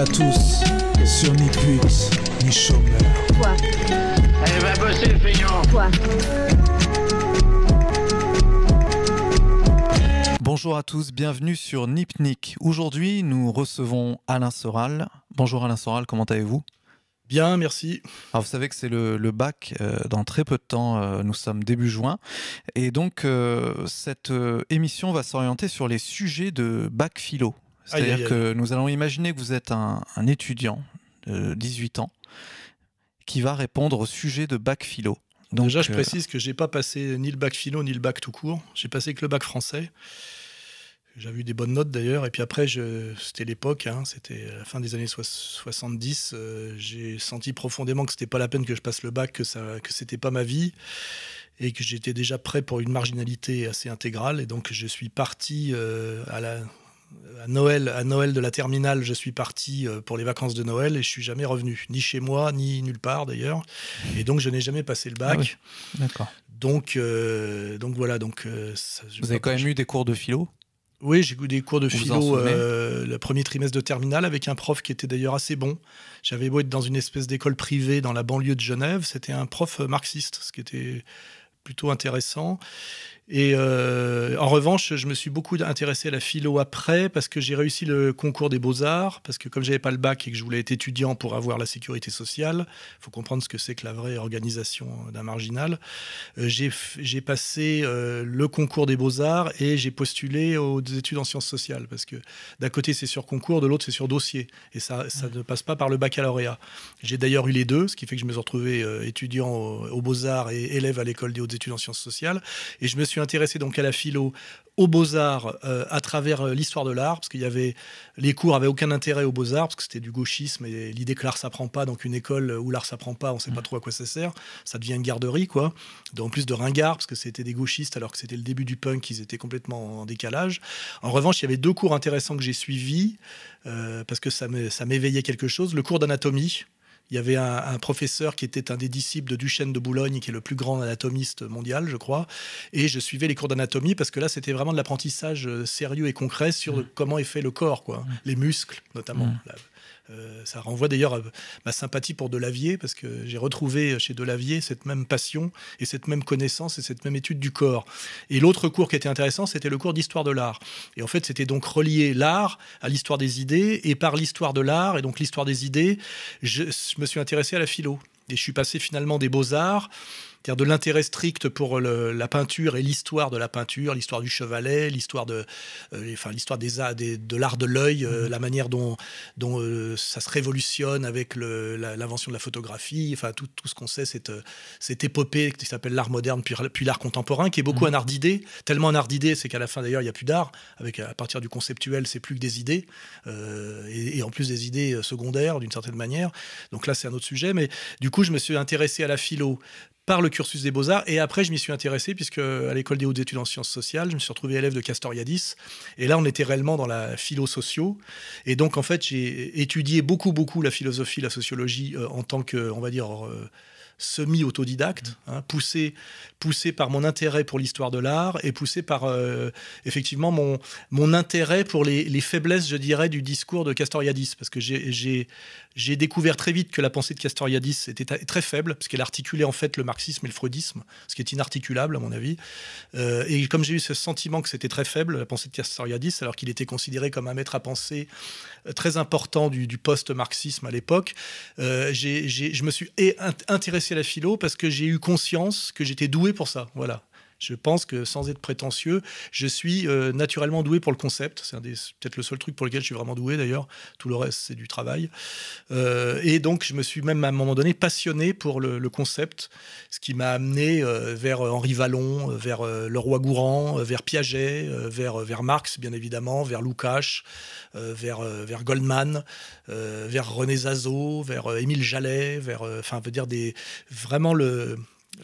Bienvenue à tous sur Ni pute, ni chômeur. Quoi Elle va bosser le feignant. Quoi Bonjour à tous, bienvenue sur Nipnik. Aujourd'hui, nous recevons Alain Soral. Bonjour Alain Soral, comment allez-vous? Bien, merci. Alors, vous savez que c'est le, le bac euh, dans très peu de temps, euh, nous sommes début juin. Et donc, euh, cette euh, émission va s'orienter sur les sujets de bac philo. C'est-à-dire que nous allons imaginer que vous êtes un, un étudiant de 18 ans qui va répondre au sujet de bac philo. Donc, Déjà, je euh, précise que j'ai pas passé ni le bac philo ni le bac tout court. J'ai passé que le bac français. J'avais eu des bonnes notes d'ailleurs. Et puis après, c'était l'époque, hein, c'était la fin des années soix- 70. euh, j'ai senti profondément que c'était pas la peine que je passe le bac, que, ça... que c'était pas ma vie. Et que j'étais déjà prêt pour une marginalité assez intégrale. Et donc, je suis parti euh, à la. À Noël, à Noël de la terminale, je suis parti euh, pour les vacances de Noël et je suis jamais revenu, ni chez moi, ni nulle part d'ailleurs. Et donc je n'ai jamais passé le bac. Ah oui. D'accord. Donc, euh, donc voilà. Donc, euh, ça- Vous avez quand même eu des cours de philo? Oui, j'ai eu des cours de Vous philo euh, le premier trimestre de terminale avec un prof qui était d'ailleurs assez bon. J'avais beau être dans une espèce d'école privée dans la banlieue de Genève, c'était un prof marxiste, ce qui était plutôt intéressant. Et euh, en revanche, je me suis beaucoup intéressé à la philo après parce que j'ai réussi le concours des beaux-arts, parce que comme j'avais pas le bac et que je voulais être étudiant pour avoir la sécurité sociale, il faut comprendre ce que c'est que la vraie organisation d'un marginal, euh, j'ai passé euh, le concours des beaux-arts et j'ai postulé aux études en sciences sociales, parce que d'un côté c'est sur concours, de l'autre c'est sur dossier, et ça, ça ne passe pas par le baccalauréat. J'ai d'ailleurs eu les deux, ce qui fait que je me suis retrouvé étudiant au- aux beaux-arts et élève à l'école des hautes études en sciences sociales, et je me suis intéressé donc à la philo aux beaux-arts euh, à travers euh, l'histoire de l'art, parce qu'il y avait les cours avaient aucun intérêt aux beaux-arts, parce que c'était du gauchisme et l'idée que l'art s'apprend pas, donc une école où l'art s'apprend pas, on sait pas trop à quoi ça sert, ça devient une garderie quoi. En plus de ringards, parce que c'était des gauchistes alors que c'était le début du punk, ils étaient complètement en décalage. En revanche, il y avait deux cours intéressants que j'ai suivis, euh, parce que ça m'éveillait quelque chose. Le cours d'anatomie, il y avait un, un professeur qui était un des disciples de Duchesne de Boulogne, qui est le plus grand anatomiste mondial, je crois. Et je suivais les cours d'anatomie parce que là, c'était vraiment de l'apprentissage euh, sérieux et concret sur le- comment est fait le corps, quoi. Les muscles, notamment. Mm. Euh, ça renvoie d'ailleurs à ma sympathie pour Delavier, parce que j'ai retrouvé chez Delavier cette même passion et cette même connaissance et cette même étude du corps. Et l'autre cours qui était intéressant, c'était le cours d'histoire de l'art. Et en fait, c'était donc relier l'art à l'histoire des idées, et par l'histoire de l'art, et donc l'histoire des idées, je, je me suis intéressé à la philo. Et je suis passé finalement des beaux-arts, c'est-à-dire de l'intérêt strict pour le- la peinture et l'histoire de la peinture, l'histoire du chevalet, l'histoire de, euh, enfin l'histoire des, de l'art de l'œil, euh, la manière dont, dont euh, ça se révolutionne avec l'invention de la photographie, enfin tout, tout ce qu'on sait, cette, cette épopée qui s'appelle l'art moderne puis, puis l'art contemporain, qui est beaucoup un art d'idées, tellement un art d'idées, c'est qu'à la fin d'ailleurs il n'y a plus d'art, avec à partir du conceptuel c'est plus que des idées, et, et en plus des idées secondaires d'une certaine manière. Donc là c'est un autre sujet, mais du coup je me suis intéressé à la philo par le cursus des beaux-arts. Et après, je m'y suis intéressé, puisque à l'école des hautes études en sciences sociales, je me suis retrouvé élève de Castoriadis. Et là, on était réellement dans la philo-socio. Et donc, en fait, j'ai étudié beaucoup, beaucoup la philosophie, la sociologie euh, en tant que, on va dire, euh, semi-autodidacte, hein, poussé, poussé par mon intérêt pour l'histoire de l'art et poussé par, euh, effectivement, mon, mon intérêt pour les, les faiblesses, je dirais, du discours de Castoriadis. Parce que j'ai- découvert très vite que la pensée de Castoriadis était ta- très faible, parce qu'elle articulait en fait le marxisme et le freudisme, ce qui est inarticulable à mon avis. Euh, et comme j'ai eu ce sentiment que c'était très faible, la pensée de Castoriadis, alors qu'il était considéré comme un maître à penser euh, très important du, du post-marxisme à l'époque, je me suis intéressé la philo parce que j'ai eu conscience que j'étais doué pour ça. Voilà. Je pense que sans être prétentieux, je suis euh, naturellement doué pour le concept. C'est peut-être le seul truc pour lequel je suis vraiment doué d'ailleurs. Tout le reste, c'est du travail. Euh, et donc, je me suis même à un moment donné passionné pour le, concept, ce qui m'a amené euh, vers Henri Vallon, vers le roi Gourand, vers Piaget, vers, Marx, bien évidemment, vers Lukács, vers, Goldman, vers René Zazo, vers Émile Jallet, vers, enfin, veut dire des, vraiment le,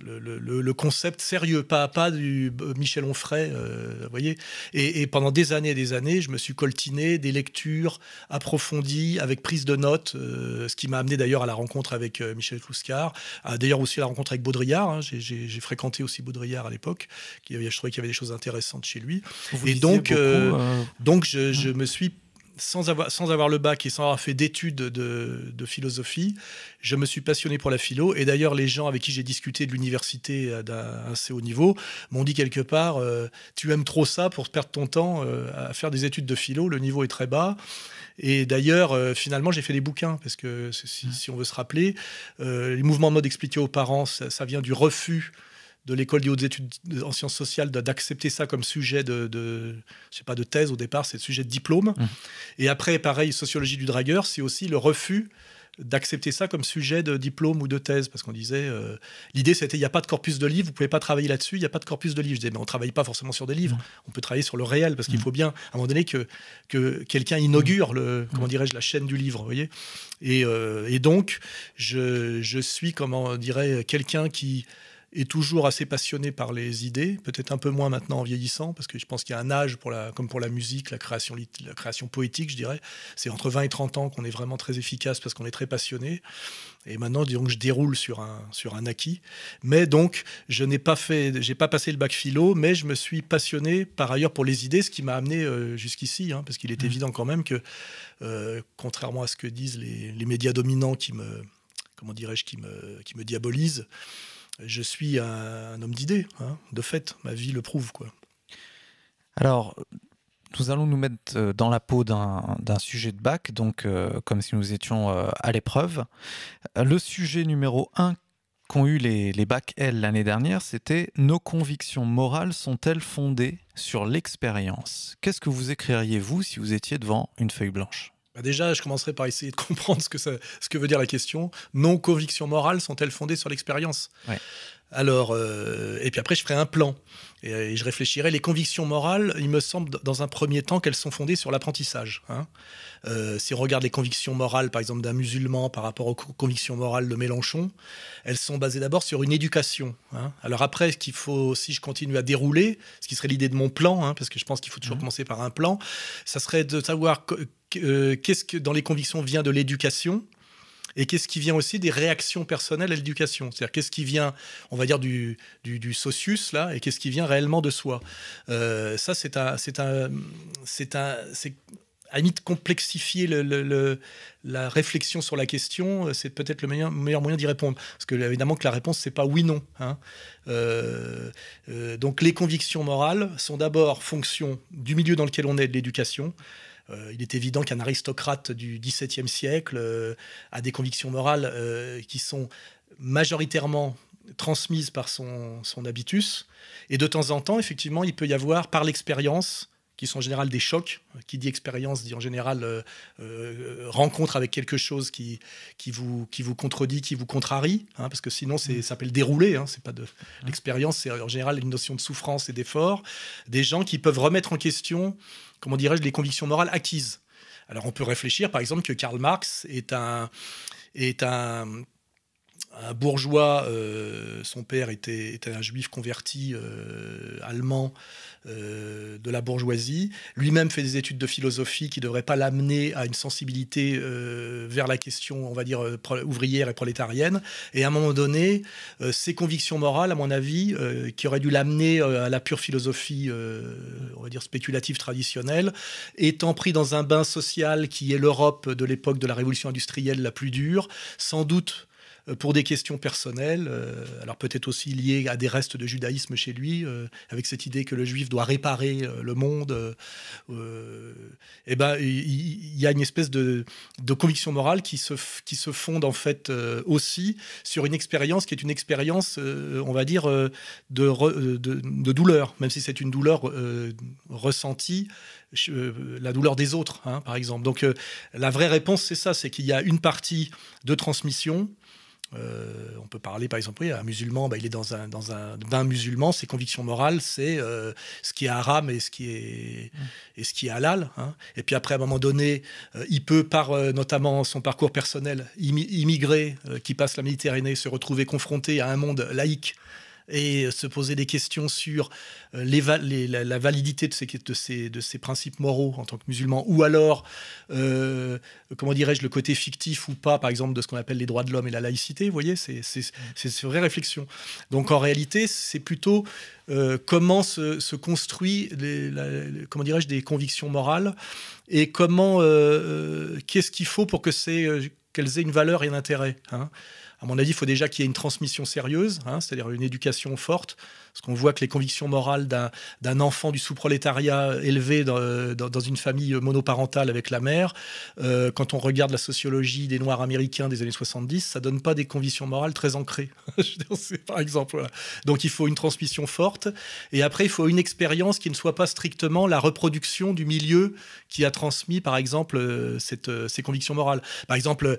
le, le- le concept sérieux, pas à pas du Michel Onfray, euh, vous voyez. Et, et pendant des années et des années, je me suis coltiné des lectures approfondies, avec prise de notes, euh, ce qui m'a amené d'ailleurs à la rencontre avec euh, Michel Clouscar, d'ailleurs aussi à la rencontre avec Baudrillard. hein. J'ai- fréquenté aussi Baudrillard à l'époque, je trouvais qu'il y avait des choses intéressantes chez lui. Vous Et donc, beaucoup, Donc je, je me suis sans avoir, sans avoir le bac et sans avoir fait d'études de, de, philosophie, je me suis passionné pour la philo. Et d'ailleurs, les gens avec qui j'ai discuté de l'université d'un assez haut niveau m'ont dit quelque part euh, Tu aimes trop ça pour perdre ton temps euh, à faire des études de philo, le niveau est très bas. Et d'ailleurs, euh, finalement, j'ai fait des bouquins, parce que si, si on veut se rappeler, les mouvements de mode expliqués aux parents, ça, ça vient du refus de l'école des hautes études en sciences sociales d'accepter ça comme sujet de, je sais pas, de thèse au départ, c'est le sujet de diplôme. Mmh. Et après, pareil, sociologie du dragueur, c'est aussi le refus d'accepter ça comme sujet de diplôme ou de thèse, parce qu'on disait, euh, l'idée c'était, il n'y a pas de corpus de livres, vous pouvez pas travailler là-dessus, il n'y a pas de corpus de livres. Je disais, mais on travaille pas forcément sur des livres, mmh. on peut travailler sur le réel, parce qu'il mmh. faut bien, à un moment donné, que, que quelqu'un inaugure, le, comment dirais-je, la chaîne du livre, vous voyez et, euh, et, donc, je, je suis, comment dirait, quelqu'un qui est toujours assez passionné par les idées, peut-être un peu moins maintenant en vieillissant, parce que je pense qu'il y a un âge, pour la, comme pour la musique, la création, la création poétique, je dirais. C'est entre 20 et 30 ans qu'on est vraiment très efficace parce qu'on est très passionné. Et maintenant, disons que je déroule sur un, sur un acquis. Mais donc, je n'ai pas fait, j'ai pas passé le bac philo, mais je me suis passionné par ailleurs pour les idées, ce qui m'a amené euh, jusqu'ici, hein, parce qu'il est mmh. évident quand même que, euh, contrairement à ce que disent les, les médias dominants qui me, comment dirais-je, qui me, qui me diabolisent, je suis un, homme d'idées, hein, de fait, ma vie le prouve. Quoi. Alors, nous allons nous mettre euh, dans la peau d'un sujet de bac, donc euh, comme si nous étions euh, à l'épreuve. Le sujet numéro 1 qu'ont eu les, les bacs L l'année dernière, c'était Nos convictions morales sont-elles fondées sur l'expérience? Qu'est-ce que vous écririez, vous, si vous étiez devant une feuille blanche? Bah, déjà, je commencerai par essayer de comprendre ce que, ça, ce que veut dire la question. Nos convictions morales sont-elles fondées sur l'expérience? Alors, euh, et puis après, je ferai un plan. Et, je réfléchirai. Les convictions morales, il me semble, dans un premier temps, qu'elles sont fondées sur l'apprentissage. Hein. Euh, si on regarde les convictions morales, par exemple, d'un musulman par rapport aux convictions morales de Mélenchon, elles sont basées d'abord sur une éducation. Hein. Alors après, ce qu'il faut, si je continue à dérouler, ce qui serait l'idée de mon plan, hein, parce que je pense qu'il faut toujours mmh. commencer par un plan, ça serait de savoir euh, qu'est-ce que dans les convictions vient de l'éducation et qu'est-ce qui vient aussi des réactions personnelles à l'éducation? C'est-à-dire qu'est-ce qui vient, on va dire, du, du, socius, là, et qu'est-ce qui vient réellement de soi? Euh, Ça, c'est un, c'est un, c'est un, c'est à complexifier le, la réflexion sur la question, c'est peut-être le meilleur, moyen d'y répondre. Parce que évidemment que la réponse, c'est pas oui-non. Hein. Euh, donc les convictions morales sont d'abord fonction du milieu dans lequel on est, de l'éducation. Euh, il est évident qu'un aristocrate du XVIIe siècle euh, a des convictions morales euh, qui sont majoritairement transmises par son, habitus. Et de temps en temps, effectivement, il peut y avoir, par l'expérience, qui sont en général des chocs. Qui dit expérience dit en général rencontre avec quelque chose qui, qui, vous, qui vous contredit, qui vous contrarie, hein, parce que sinon ça s'appelle dérouler. Hein, c'est pas de l'expérience, c'est en général une notion de souffrance et d'effort. Des gens qui peuvent remettre en question comment dirais-je, les convictions morales acquises. Alors on peut réfléchir par exemple que Karl Marx est un, est un, un bourgeois, euh, son père était, un juif converti euh, allemand euh, de la bourgeoisie. Lui-même fait des études de philosophie qui ne devraient pas l'amener à une sensibilité vers la question, on va dire, ouvrière et prolétarienne. Et à un moment donné, ses convictions morales, à mon avis, qui auraient dû l'amener à la pure philosophie, on va dire, spéculative traditionnelle, étant pris dans un bain social qui est l'Europe de l'époque de la révolution industrielle la plus dure, sans doute pour des questions personnelles, euh, alors peut-être aussi liées à des restes de judaïsme chez lui, euh, avec cette idée que le juif doit réparer le monde. eh ben, il y, a une espèce de, conviction morale qui se, qui se fonde en fait aussi sur une expérience qui est une expérience, on va dire, de, de, douleur, même si c'est une douleur ressentie la douleur des autres, hein, par exemple. Donc la vraie réponse, c'est ça, c'est qu'il y a une partie de transmission euh, on peut parler par exemple, oui, un musulman, bah, il est dans un, dans un bain musulman, ses convictions morales, c'est euh, ce qui est haram et ce qui est, et ce qui est halal. Hein. Et puis après, à un moment donné, euh, il peut, par notamment son parcours personnel, immigrer, qui passe la Méditerranée, se retrouver confronté à un monde laïque et se poser des questions sur euh, les la, validité de ces, de, ces, de ces, principes moraux en tant que musulman, ou alors, euh, comment dirais-je, le côté fictif ou pas, par exemple, de ce qu'on appelle les droits de l'homme et la laïcité, vous voyez, c'est une vraie réflexion. Donc en réalité, c'est plutôt euh, comment se, construit, les, comment dirais-je, des convictions morales et comment, qu'est-ce qu'il faut pour que qu'elles aient une valeur et un intérêt. Hein à mon avis, il faut déjà qu'il y ait une transmission sérieuse, hein, c'est-à-dire une éducation forte, parce qu'on voit que les convictions morales d'un enfant du sous-prolétariat élevé dans, une famille monoparentale avec la mère, euh, quand on regarde la sociologie des Noirs américains des années 70, ça donne pas des convictions morales très ancrées. par exemple. Donc il faut une transmission forte, et après il faut une expérience qui ne soit pas strictement la reproduction du milieu qui a transmis, par exemple, euh, euh, ces convictions morales. Par exemple,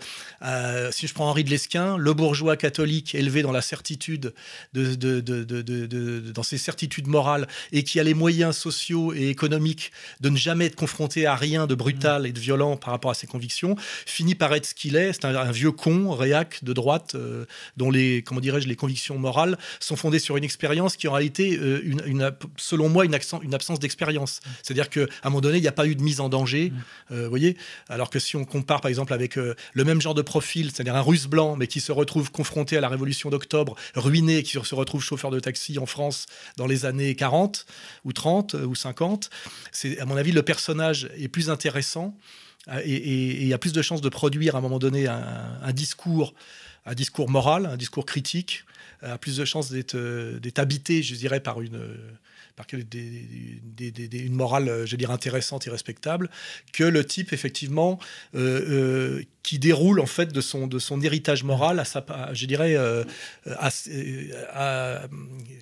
si je prends Henri de Lesquin, le bourgeois catholique élevé dans la certitude de, de, de dans ses certitudes morales et qui a les moyens sociaux et économiques de ne jamais être confronté à rien de brutal et de violent par rapport à ses convictions, finit par être ce qu'il est. C'est un, vieux con, réac, de droite, euh, dont les, comment dirais-je, les convictions morales sont fondées sur une expérience qui en réalité, euh, une, selon moi, une, une absence d'expérience. C'est-à-dire qu'à un moment donné, il n'y a pas eu de mise en danger, mm. euh, vous voyez Alors que si on compare par exemple avec le même genre de profil, c'est-à-dire un russe blanc, mais qui se retrouve confronté à la révolution d'octobre, ruiné, qui se retrouve chauffeur de taxi en France, Dans les années 40 ou 30 ou 50. C'est, à mon avis, le personnage est plus intéressant euh, et, il y a plus de chances de produire à un moment donné un, discours, un discours moral, un discours critique, a plus de chances d'être, euh, habité, je dirais, par une par une morale, je dire, intéressante et respectable, que le type, effectivement, euh, qui déroule en fait de son, de son héritage moral à sa, je dirais, euh,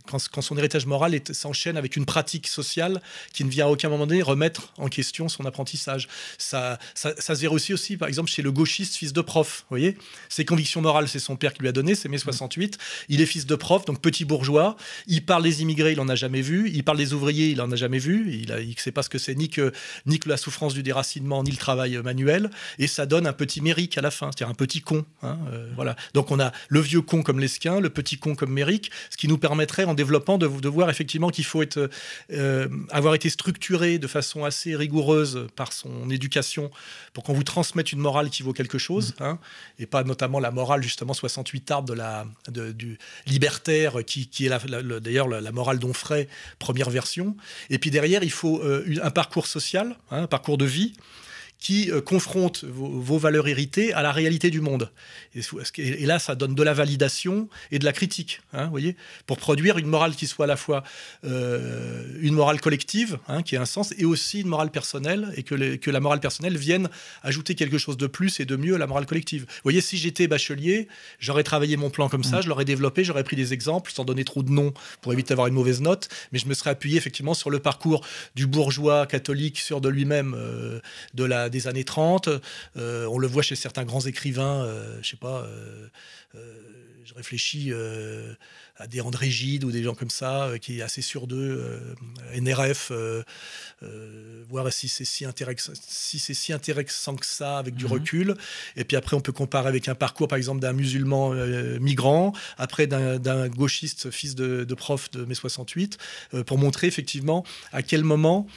quand, son héritage moral s'enchaîne avec une pratique sociale qui ne vient à aucun moment donné remettre en question son apprentissage. Ça, ça, se verra aussi, aussi, par exemple, chez le gauchiste fils de prof. Vous voyez, ses convictions morales, c'est son père qui lui a donné, c'est mai 68. Il est fils de prof, donc petit bourgeois. Il parle des immigrés, il en a jamais vu. Il parle des ouvriers, il en a jamais vu. Il ne sait pas ce que c'est ni que, ni que la souffrance du déracinement, ni le travail manuel. Et ça donne un petit mérite à la fin, c'est-à-dire un petit con. Hein, euh, voilà. Donc on a le vieux con comme Lesquin, le petit con comme Méric, ce qui nous permettrait en développant de, de voir effectivement qu'il faut être, euh, avoir été structuré de façon assez rigoureuse par son éducation pour qu'on vous transmette une morale qui vaut quelque chose, mmh. hein, et pas notamment la morale justement 68 arbres de la, du libertaire qui, qui est d'ailleurs la, morale d'Onfray, première version. Et puis derrière, il faut euh, un parcours social, hein, un parcours de vie qui euh, confronte vos, valeurs héritées à la réalité du monde. Et, là, ça donne de la validation et de la critique, hein, voyez, pour produire une morale qui soit à la fois euh, une morale collective, hein, qui ait un sens, et aussi une morale personnelle, et que, que, la morale personnelle vienne ajouter quelque chose de plus et de mieux à la morale collective. Vous voyez, si j'étais bachelier, j'aurais travaillé mon plan comme ça, mm. je l'aurais développé, j'aurais pris des exemples, sans donner trop de noms pour éviter d'avoir une mauvaise note, mais je me serais appuyé effectivement sur le parcours du bourgeois catholique sûr de lui-même, euh, de la des années 30. Euh, on le voit chez certains grands écrivains, euh, je sais pas, euh, je réfléchis à des André Gide ou des gens comme ça, qui est assez sûr d'eux, NRF, voir si c'est si, si intéressant que ça avec du mhm. recul. Et puis après, on peut comparer avec un parcours, par exemple, d'un musulman migrant, après d'un gauchiste fils de, de, prof de mai 68, pour montrer effectivement à quel moment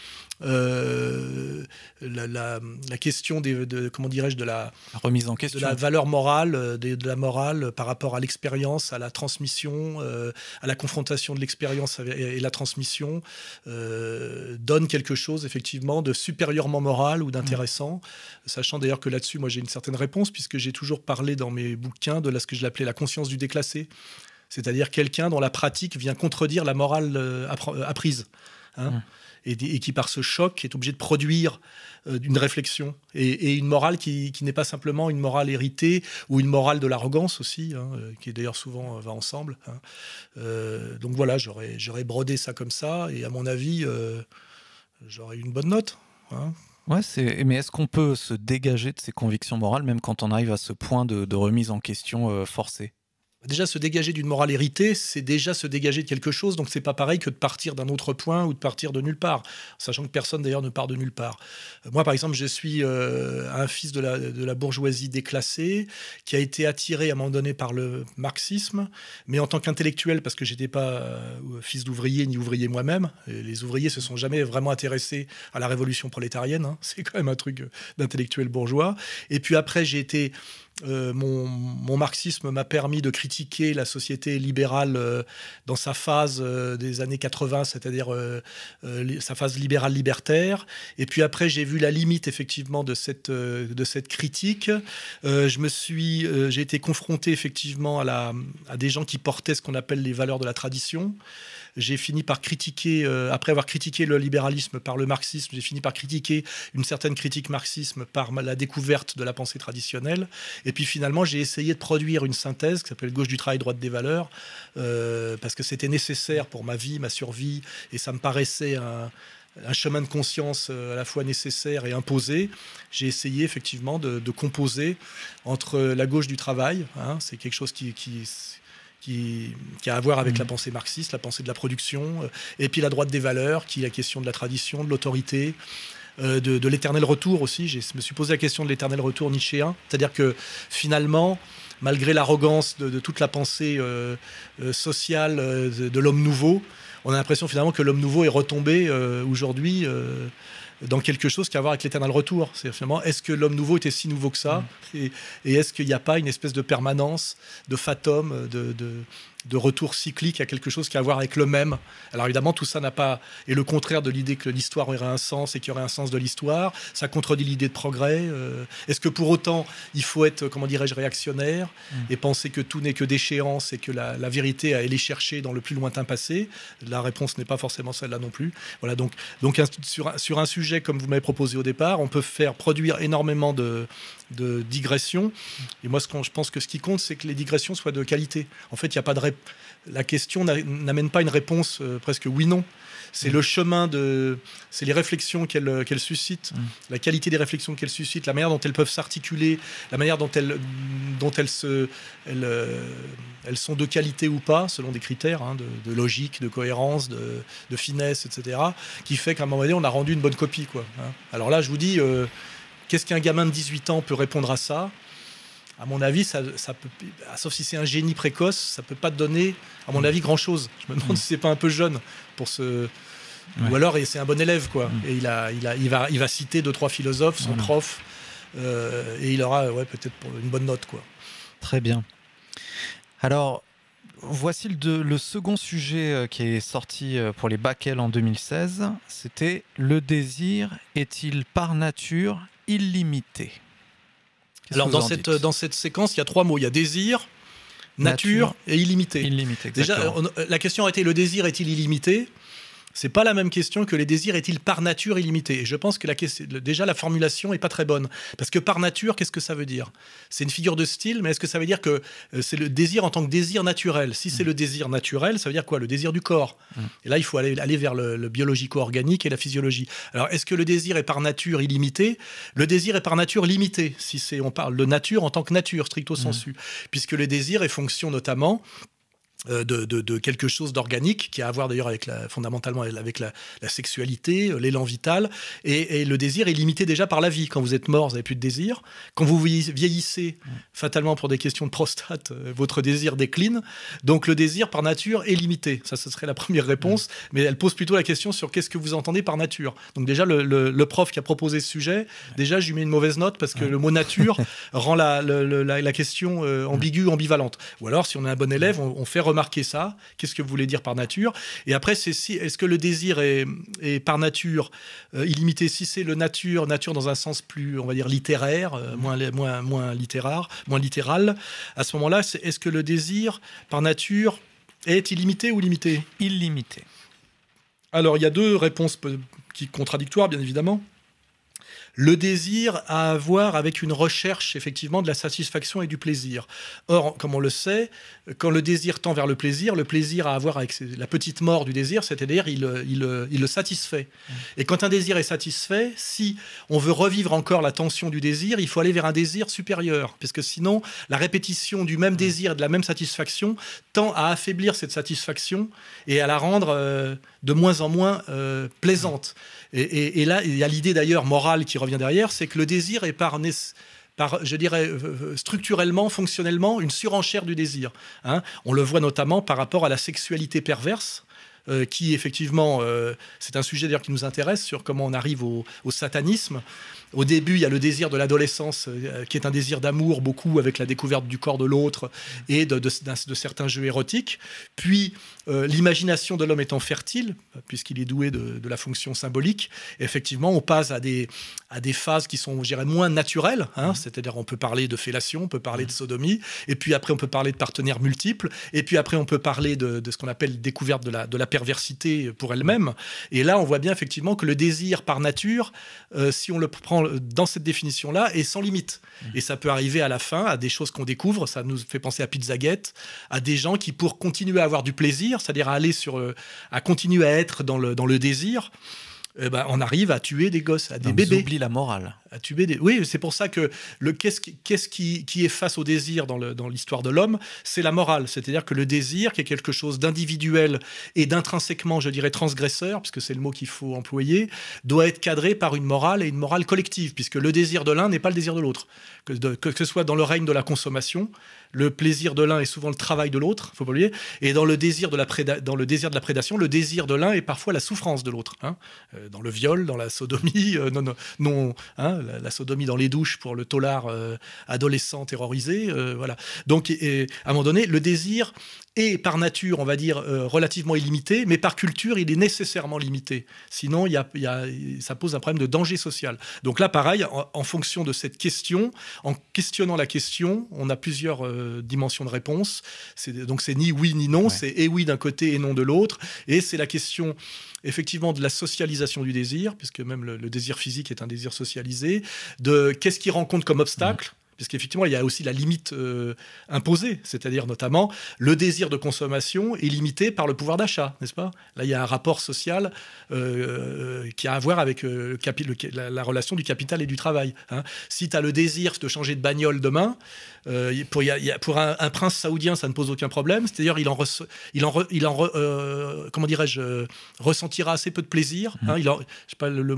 euh, la, question des, de, comment dirais-je, de la, remise en question, de la valeur morale, euh, de, la morale par rapport à l'expérience, à la transmission, euh, à la confrontation de l'expérience et, la transmission, donne quelque chose effectivement de supérieurement moral ou d'intéressant, mmh. sachant d'ailleurs que là-dessus, moi j'ai une certaine réponse puisque j'ai toujours parlé dans mes bouquins de ce que je l'appelais la conscience du déclassé, c'est-à-dire quelqu'un dont la pratique vient contredire la morale apprise. Hein. Mmh et, qui, par ce choc, est obligé de produire euh, une réflexion et, une morale qui, n'est pas simplement une morale héritée ou une morale de l'arrogance aussi, hein, euh, qui d'ailleurs souvent euh, va ensemble. Hein. donc voilà, j'aurais brodé ça comme ça, et à mon avis, j'aurais eu une bonne note. Hein. Ouais, mais est-ce qu'on peut se dégager de ses convictions morales même quand on arrive à ce point de, remise en question forcée? Déjà, se dégager d'une morale héritée, c'est déjà se dégager de quelque chose. Donc, c'est pas pareil que de partir d'un autre point ou de partir de nulle part. Sachant que personne, d'ailleurs, ne part de nulle part. Euh, moi, par exemple, je suis euh, un fils de la, bourgeoisie déclassée qui a été attiré à un moment donné par le marxisme, mais en tant qu'intellectuel, parce que j'étais pas euh, fils d'ouvrier ni ouvrier moi-même. Les ouvriers se sont jamais vraiment intéressés à la révolution prolétarienne. Hein. C'est quand même un truc d'intellectuel bourgeois. Et puis après, j'ai été euh, mon, marxisme m'a permis de critiquer la société libérale euh, dans sa phase euh, des années 80, c'est-à-dire sa phase libérale libertaire. Et puis après, j'ai vu la limite effectivement de cette, critique. je me suis, j'ai été confronté effectivement à, des gens qui portaient ce qu'on appelle les valeurs de la tradition j'ai fini par critiquer, après avoir critiqué le libéralisme par le marxisme, j'ai fini par critiquer une certaine critique marxisme par la découverte de la pensée traditionnelle. Et puis finalement, j'ai essayé de produire une synthèse qui s'appelle Gauche du travail, droite des valeurs, euh, parce que c'était nécessaire pour ma vie, ma survie, et ça me paraissait un, chemin de conscience euh, à la fois nécessaire et imposé, j'ai essayé effectivement de, composer entre la gauche du travail, hein, c'est quelque chose qui, qui, qui, a à voir avec la pensée marxiste, la pensée de la production, euh, et puis la droite des valeurs, qui est la question de la tradition, de l'autorité, euh, de, l'éternel retour aussi. Je me suis posé la question de l'éternel retour nichéen, c'est-à-dire que finalement, malgré l'arrogance de, toute la pensée euh, sociale de, l'homme nouveau, on a l'impression finalement que l'homme nouveau est retombé aujourd'hui dans quelque chose qui a à voir avec l'éternel retour. C'est finalement, est-ce que l'homme nouveau était si nouveau que ça? Mm. Et, est-ce qu'il n'y a pas une espèce de permanence, de fatum, de, de retour cyclique à quelque chose qui a à voir avec le même. Alors évidemment, tout ça n'a pas est le contraire de l'idée que l'histoire aurait un sens et qu'il y aurait un sens de l'histoire. Ça contredit l'idée de progrès. Euh. Est-ce que pour autant il faut être, comment dirais-je, réactionnaire mm. et penser que tout n'est que déchéance et que la, vérité à aller chercher dans le plus lointain passé? La réponse n'est pas forcément celle-là non plus. Voilà donc donc sur, sur un sujet comme vous m'avez proposé au départ, on peut faire produire énormément de de digression. Et moi, ce je pense que ce qui compte, c'est que les digressions soient de qualité. En fait, il y a pas de la question n'amène pas une réponse euh, presque oui/non. C'est mm. le chemin de, c'est les réflexions qu'elle qu'elle suscite, mm. la qualité des réflexions qu'elle suscite, la manière dont elles peuvent s'articuler, la manière dont elles, dont elles se, elles, euh, elles sont de qualité ou pas, selon des critères hein, de, logique, de cohérence, de, de, finesse, etc., qui fait qu'à un moment donné, on a rendu une bonne copie, quoi. Hein. Alors là, je vous dis. Euh, Qu'est-ce qu'un gamin de 18 ans peut répondre à ça? À mon avis, ça, peut, sauf si c'est un génie précoce, ça peut pas te donner, à mon mm. avis, grand-chose. Je me demande mm. si c'est pas un peu jeune pour ce... Ou alors c'est un bon élève, quoi. Mm. Et il, a, il, a, il, va, il va citer deux, trois philosophes, son prof, euh, et il aura ouais, peut-être une bonne note, quoi. Très bien. Alors, voici le, le, second sujet euh, qui est sorti euh, pour les bacs en 2016. C'était le désir est-il par nature illimité. Alors dans cette, dans cette séquence, il y a trois mots. Il y a désir, nature, et illimité. Illimité, Déjà, la question a été le désir est-il illimité? C'est pas la même question que les désirs est-il par nature illimité. Et je pense que la, déjà la formulation est pas très bonne parce que par nature, qu'est-ce que ça veut dire? C'est une figure de style, mais est-ce que ça veut dire que euh, c'est le désir en tant que désir naturel? Si c'est mm. le désir naturel, ça veut dire quoi? Le désir du corps. Mm. Et là, il faut aller, aller vers le, biologico-organique et la physiologie. Alors, est-ce que le désir est par nature illimité? Le désir est par nature limité. Si c'est on parle de nature en tant que nature stricto sensu, mm. puisque le désir est fonction notamment euh, de, quelque chose d'organique qui a à voir d'ailleurs avec la, fondamentalement avec la, sexualité, euh, l'élan vital et, le désir est limité déjà par la vie. Quand vous êtes mort, vous n'avez plus de désir. Quand vous vieillissez, fatalement pour des questions de prostate, euh, votre désir décline. Donc le désir par nature est limité. Ça, ce serait la première réponse, mais elle pose plutôt la question sur qu'est-ce que vous entendez par nature. Donc déjà le, prof qui a proposé ce sujet, déjà je lui mets une mauvaise note parce que le mot nature rend la, la, question ambiguë, ambivalente. Ou alors si on est un bon élève, on, on fait remarquer ça Qu'est-ce que vous voulez dire par nature Et après, c'est si, est-ce que le désir est, par nature euh, illimité? Si c'est le nature, nature dans un sens plus, on va dire, littéraire, euh, moins, moins, moins littéraire, moins littéral, à ce moment-là, est-ce que le désir par nature est illimité ou limité? Illimité. Alors, il y a deux réponses qui contradictoires, bien évidemment. Le désir à voir avec une recherche effectivement de la satisfaction et du plaisir. Or, comme on le sait, quand le désir tend vers le plaisir, le plaisir à voir avec la petite mort du désir, c'est-à-dire il, le satisfait. Et quand un désir est satisfait, si on veut revivre encore la tension du désir, il faut aller vers un désir supérieur, puisque sinon la répétition du même désir et de la même satisfaction tend à affaiblir cette satisfaction et à la rendre euh, de moins en moins euh, plaisante. Et, là, il y a l'idée d'ailleurs morale qui revient derrière, c'est que le désir est par, par, je dirais, euh, euh, structurellement, fonctionnellement, une surenchère du désir. Hein. On le voit notamment par rapport à la sexualité perverse. Euh, qui effectivement, c'est un sujet d'ailleurs qui nous intéresse sur comment on arrive au, satanisme. Au début, il y a le désir de l'adolescence, qui est un désir d'amour, beaucoup avec la découverte du corps de l'autre et de, de, certains jeux érotiques. Puis, l'imagination de l'homme étant fertile, puisqu'il est doué de, la fonction symbolique, effectivement, on passe à des, à des phases qui sont, je dirais, moins naturelles. Hein, mmh. C'est-à-dire, on peut parler de fellation, on peut parler de mmh. sodomie, et puis après, on peut parler de partenaires multiples, et puis après, on peut parler de, ce qu'on appelle découverte de la, de la perversité pour elle-même. Et là, on voit bien effectivement que le désir par nature, euh, si on le prend dans cette définition-là, est sans limite. Mmh. Et ça peut arriver à la fin à des choses qu'on découvre. Ça nous fait penser à Pizzagate, à des gens qui, pour continuer à avoir du plaisir, c'est-à-dire à aller sur, euh, à continuer à être dans le, dans le désir, eh ben, on arrive à tuer des gosses, à des bébés. On oublie la morale. Oui, c'est pour ça que le qu'est-ce qui, est face au désir dans, l'histoire de l'homme, c'est la morale. C'est-à-dire que le désir, qui est quelque chose d'individuel et d'intrinsèquement, je dirais, transgresseur, puisque c'est le mot qu'il faut employer, doit être cadré par une morale et une morale collective, puisque le désir de l'un n'est pas le désir de l'autre. Que, ce soit dans le règne de la consommation, le plaisir de l'un est souvent le travail de l'autre, faut pas oublier. Et dans le désir de la, dans le désir de la prédation, le désir de l'un est parfois la souffrance de l'autre. Hein. Euh, dans le viol, dans la sodomie, euh, non, non, hein, la, sodomie dans les douches pour le tolard euh, adolescent terrorisé, voilà. Donc, à un moment donné, le désir est par nature, on va dire, relativement illimité, mais par culture, il est nécessairement limité. Sinon, il y a, ça pose un problème de danger social. Donc là, pareil, en, fonction de cette question, en questionnant la question, on a plusieurs euh, dimension de réponse. Donc c'est ni oui ni non, c'est et oui d'un côté et non de l'autre. Et c'est la question effectivement de la socialisation du désir, puisque même le, désir physique est un désir socialisé, de qu'est-ce qui rencontre comme obstacle puisqu'effectivement, il y a aussi la limite euh, imposée, c'est-à-dire notamment le désir de consommation est limité par le pouvoir d'achat, n'est-ce pas? Là, il y a un rapport social euh, qui a à voir avec euh, la, relation du capital et du travail. Hein. Si tu as le désir de changer de bagnole demain, pour, pour un, prince saoudien, ça ne pose aucun problème, c'est-à-dire il en, il en, il en comment dirais-je, ressentira assez peu de plaisir. Hein. Mmh. il en,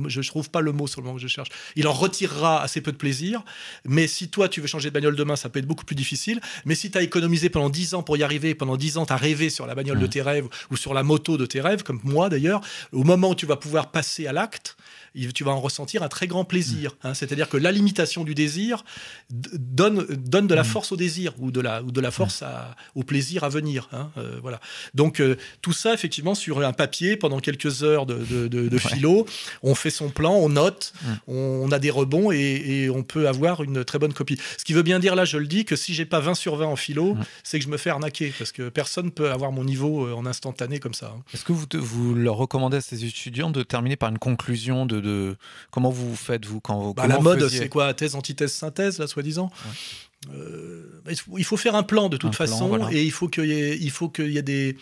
je ne trouve pas le mot sur le moment que je cherche. Il en retirera assez peu de plaisir, mais si toi, tu veux changer de bagnole demain, ça peut être beaucoup plus difficile. Mais si tu as économisé pendant 10 ans pour y arriver, pendant 10 ans, tu as rêvé sur la bagnole de tes rêves ou sur la moto de tes rêves, comme moi d'ailleurs, au moment où tu vas pouvoir passer à l'acte, tu vas en ressentir un très grand plaisir. Hein. C'est-à-dire que la limitation du désir donne, donne de la mm. force au désir ou de la, ou de la force à, au plaisir à venir. Hein. Euh, voilà. Donc euh, tout ça, effectivement, sur un papier, pendant quelques heures de, de, philo, on fait son plan, on note, mm. on, a des rebonds et, on peut avoir une très bonne copie. Ce qui veut bien dire, là, je le dis, que si j'ai pas 20 sur 20 en philo, mm. c'est que je me fais arnaquer parce que personne peut avoir mon niveau euh, en instantané comme ça. Hein. Est-ce que vous, vous leur recommandez à ces étudiants de terminer par une conclusion de de, comment vous faites vous quand vous bah, la mode c'est quoi thèse antithèse synthèse là soi-disant euh, il faut faire un plan de toute façon et il faut qu'il il faut qu'il y ait des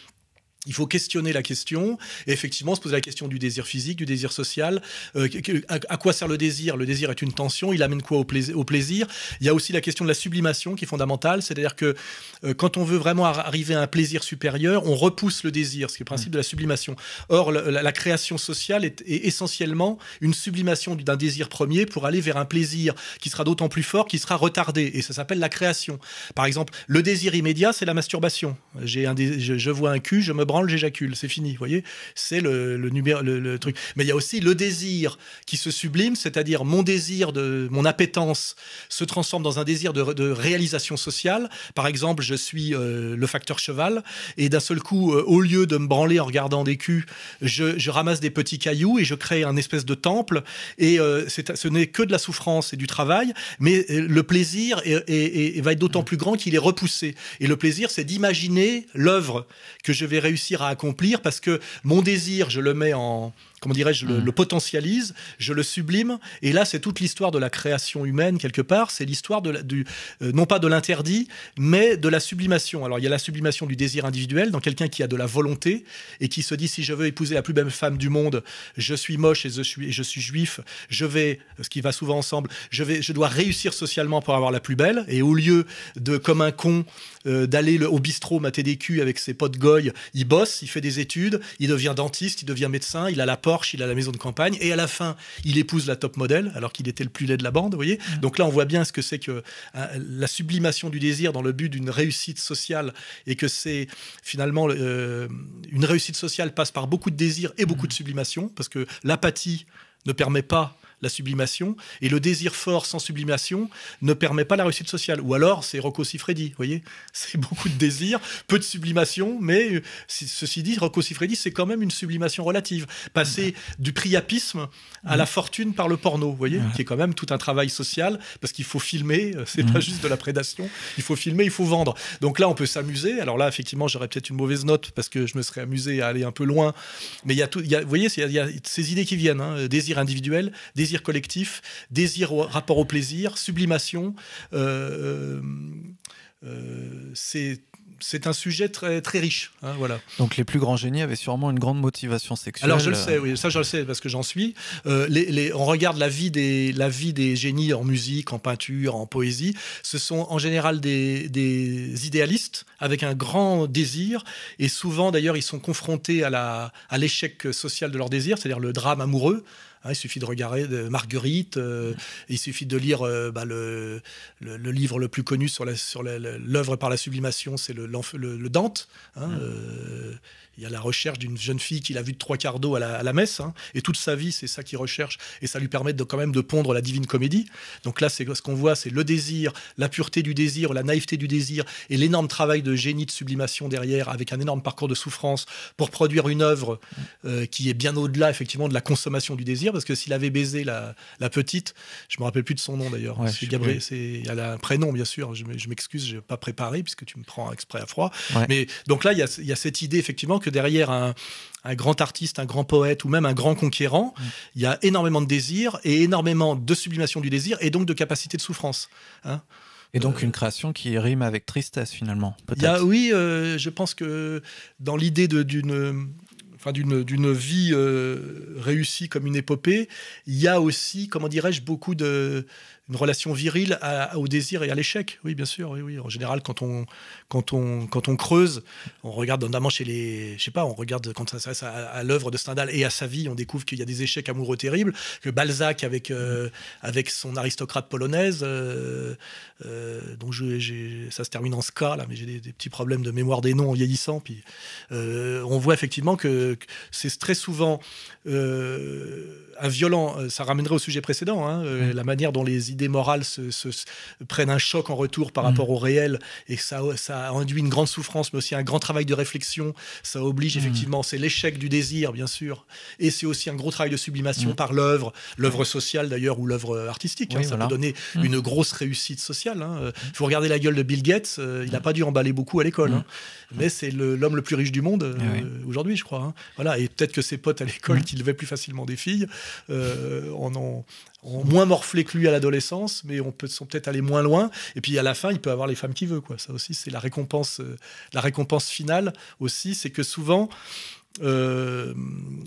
il faut questionner la question et effectivement se poser la question du désir physique, du désir social. Euh, à, quoi sert le désir? Le désir est une tension, il amène quoi au, plaisir, au plaisir? Il y a aussi la question de la sublimation qui est fondamentale, c'est-à-dire que euh, quand on veut vraiment arriver à un plaisir supérieur, on repousse le désir, ce qui est le principe de la sublimation. Or, la, création sociale est, essentiellement une sublimation d'un désir premier pour aller vers un plaisir qui sera d'autant plus fort, qui sera retardé, et ça s'appelle la création. Par exemple, le désir immédiat, c'est la masturbation. J'ai un je, je vois un cul, je me branle, j'éjacule, c'est fini, vous voyez C'est le, numéro, le, truc. Mais il y a aussi le désir qui se sublime, c'est-à-dire mon désir, de mon appétence se transforme dans un désir de, réalisation sociale. Par exemple, je suis euh, le facteur cheval, et d'un seul coup, euh, au lieu de me branler en regardant des culs, je, ramasse des petits cailloux et je crée un espèce de temple. Et euh, ce n'est que de la souffrance et du travail, mais le plaisir va être d'autant plus grand qu'il est repoussé. Et le plaisir, c'est d'imaginer l'œuvre que je vais réussir à accomplir parce que mon désir, je le mets en, comment dirais-je, le, Mm. le potentialise, je le sublime. Et là, c'est toute l'histoire de la création humaine, quelque part. C'est l'histoire de la- du, euh, non pas de l'interdit, mais de la sublimation. Alors, il y a la sublimation du désir individuel dans quelqu'un qui a de la volonté et qui se dit si je veux épouser la plus belle femme du monde, je suis moche et je suis, je suis juif, je vais, ce qui va souvent ensemble, je, vais, je dois réussir socialement pour avoir la plus belle. Et au lieu de, comme un con, euh, d'aller le- au bistrot mater des culs avec ses potes goy, il bosse, il fait des études, il devient dentiste, il devient médecin, il a la Porsche, il a la maison de campagne, et à la fin, il épouse la top modèle, alors qu'il était le plus laid de la bande, vous voyez. Donc là, on voit bien ce que c'est que euh, la sublimation du désir dans le but d'une réussite sociale, et que c'est finalement euh, une réussite sociale passe par beaucoup de désir et beaucoup de sublimation, parce que l'apathie ne permet pas la sublimation, et le désir fort sans sublimation ne permet pas la réussite sociale. Ou alors, c'est Rocco Siffredi, vous voyez C'est beaucoup de désir, peu de sublimation, mais euh, ceci dit, Rocco Siffredi, c'est quand même une sublimation relative. Passer du priapisme à la fortune par le porno, vous voyez Qui est quand même tout un travail social, parce qu'il faut filmer, euh, c'est pas juste de la prédation, il faut filmer, il faut vendre. Donc là, on peut s'amuser. Alors là, effectivement, j'aurais peut-être une mauvaise note, parce que je me serais amusé à aller un peu loin. Mais il y a tout, il y a- vous voyez, il y a ces idées qui viennent, hein, désir individuel, désir collectif, désir au rapport au plaisir, sublimation. euh, euh, c'est c'est un sujet très très riche, hein, voilà. Donc les plus grands génies avaient sûrement une grande motivation sexuelle. Alors je le sais, oui, ça je le sais parce que j'en suis. Euh, les, les- on regarde la vie des la vie des génies en musique, en peinture, en poésie. Ce sont en général des, des idéalistes avec un grand désir et souvent d'ailleurs ils sont confrontés à la à l'échec social de leur désir, c'est-à-dire le drame amoureux. Hein, il suffit de regarder de Marguerite, euh, il suffit de lire euh, bah, le, le, le livre le plus connu sur la- l'œuvre par la sublimation, c'est le, l'enf- le- le Dante. hein, euh, il y a la recherche d'une jeune fille qu'il a vue de trois quarts d'eau à la, à la messe, hein, et toute sa vie, c'est ça qu'il recherche, et ça lui permet de, quand même de pondre la divine comédie. Donc là, c'est ce qu'on voit, c'est le désir, la pureté du désir, la naïveté du désir, et l'énorme travail de génie de sublimation derrière, avec un énorme parcours de souffrance pour produire une œuvre euh, qui est bien au-delà, effectivement, de la consommation du désir, parce que s'il avait baisé la, la petite, je me rappelle plus de son nom d'ailleurs, Ouais, c'est Gabriel, elle a un prénom, bien sûr, je, m'excuse, je n'ai pas préparé, puisque tu me prends exprès à froid. Ouais. Mais donc là, il y a, il y a cette idée, effectivement, que derrière un, un grand artiste, un grand poète ou même un grand conquérant, Mm. il y a énormément de désir et énormément de sublimation du désir et donc de capacité de souffrance. hein. Et donc une création qui rime avec tristesse finalement, peut-être. oui, euh, je pense que dans l'idée d'une enfin d'une vie euh, réussie comme une épopée, il y a aussi, comment dirais-je, beaucoup de une relation virile à- au désir et à l'échec. Oui, bien sûr. Oui, oui. En général, quand on quand on quand on creuse, on regarde notamment chez les, je sais pas, on regarde quand ça s'adresse à, à l'œuvre de Stendhal et à sa vie, on découvre qu'il y a des échecs amoureux terribles, que Balzac avec euh, avec son aristocrate polonaise, euh, euh, dont je, j'ai- ça se termine en ska là, mais j'ai des, des petits problèmes de mémoire des noms en vieillissant. Puis euh, on voit effectivement que, que c'est très souvent euh, un violent. Ça ramènerait au sujet précédent, hein, la manière dont les idées morales se, se- se- prennent un choc en retour par Mm. rapport au réel et ça, ça induit une grande souffrance, mais aussi un grand travail de réflexion. Ça oblige Mm. effectivement, c'est l'échec du désir, bien sûr, et c'est aussi un gros travail de sublimation Mm. par l'œuvre, l'œuvre sociale d'ailleurs ou l'œuvre artistique. hein. Ça voilà. peut donner une grosse réussite sociale. hein. Il faut regarder la gueule de Bill Gates, euh, il n'a pas dû emballer beaucoup à l'école, hein. mais c'est l'homme le plus riche du monde euh, Eh oui. aujourd'hui, je crois. Voilà, et peut-être que ses potes à l'école qui levaient plus facilement des filles euh, en ont, ont moins morflé que lui à l'adolescence, mais on peut, sont peut-être allés moins loin. Et puis à la fin, il peut avoir les femmes qu'il veut. Quoi. Ça aussi, c'est la récompense, euh, la récompense finale aussi, c'est que souvent. euh,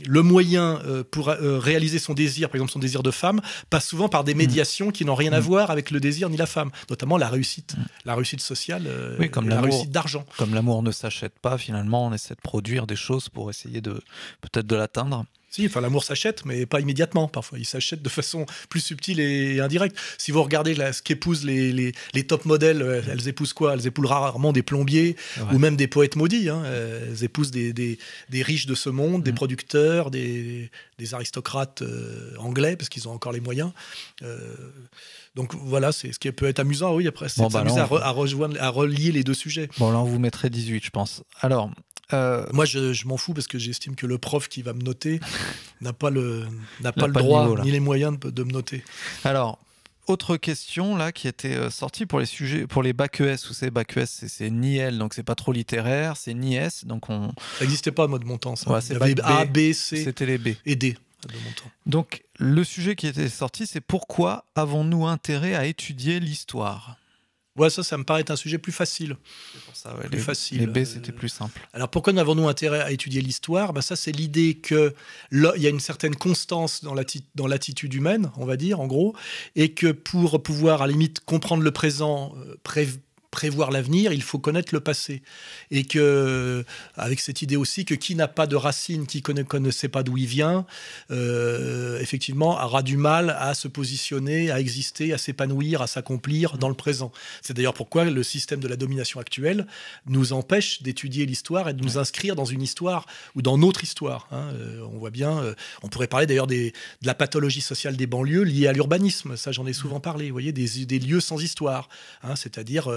le moyen euh, pour euh, réaliser son désir, par exemple son désir de femme, passe souvent par des médiations qui n'ont rien à Mm. voir avec le désir ni la femme, notamment la réussite, la réussite sociale, Oui, comme et la réussite d'argent. Comme l'amour ne s'achète pas, finalement, on essaie de produire des choses pour essayer de peut-être de l'atteindre. Si, enfin l'amour s'achète, mais pas immédiatement. Parfois, il s'achète de façon plus subtile et indirecte. Si vous regardez là, ce qu'épousent les, les, les top modèles, euh, elles épousent quoi? Elles épousent rarement des plombiers Ouais. ou même des poètes maudits. hein. Euh, Elles épousent des, des, des riches de ce monde, des Mm. producteurs, des, des aristocrates euh, anglais, parce qu'ils ont encore les moyens. Euh, donc voilà, c'est ce qui peut être amusant. Oui, après, c'est Bon, bah à, on- re- à rejoindre, à relier les deux sujets. Bon, là, on vous mettrait 18, je pense. Alors, euh, Moi, je, je m'en fous parce que j'estime que le prof qui va me noter n'a pas le, n'a pas le pas le droit niveau, ni les moyens de, de me noter. alors autre question là qui était euh, sortie pour les sujets, pour les bac ES. Vous savez, bac ES, c'est- c'est ni L, donc c'est pas trop littéraire, c'est ni S, donc on, Ça n'existait pas en mode montant. Ça. Ouais, Il y avait A, B, C c'était les B. et D de. Donc le sujet qui était sorti, c'est pourquoi avons-nous intérêt à étudier l'histoire? Ouais, ça, ça me paraît être un sujet plus facile. C'est pour ça, ouais, Plus les, facile, Les B, c'était plus simple. Alors pourquoi n'avons-nous intérêt à étudier l'histoire? Ben Ça, c'est l'idée que là, il y a une certaine constance dans l'attitude humaine, on va dire, en gros, et que pour pouvoir, à la limite, comprendre le présent, euh, pré- prévoir l'avenir, il faut connaître le passé. Et que, avec cette idée aussi que qui n'a pas de racines, qui ne connaissait pas d'où il vient, euh, effectivement, aura du mal à se positionner, à exister, à s'épanouir, à s'accomplir dans le présent. C'est d'ailleurs pourquoi le système de la domination actuelle nous empêche d'étudier l'histoire et de nous inscrire dans une histoire ou dans notre histoire. hein. Euh, on voit bien, euh, on pourrait parler d'ailleurs de la pathologie sociale des banlieues liée à l'urbanisme. Ça, j'en ai souvent parlé. Vous voyez, des, des lieux sans histoire, hein, c'est-à-dire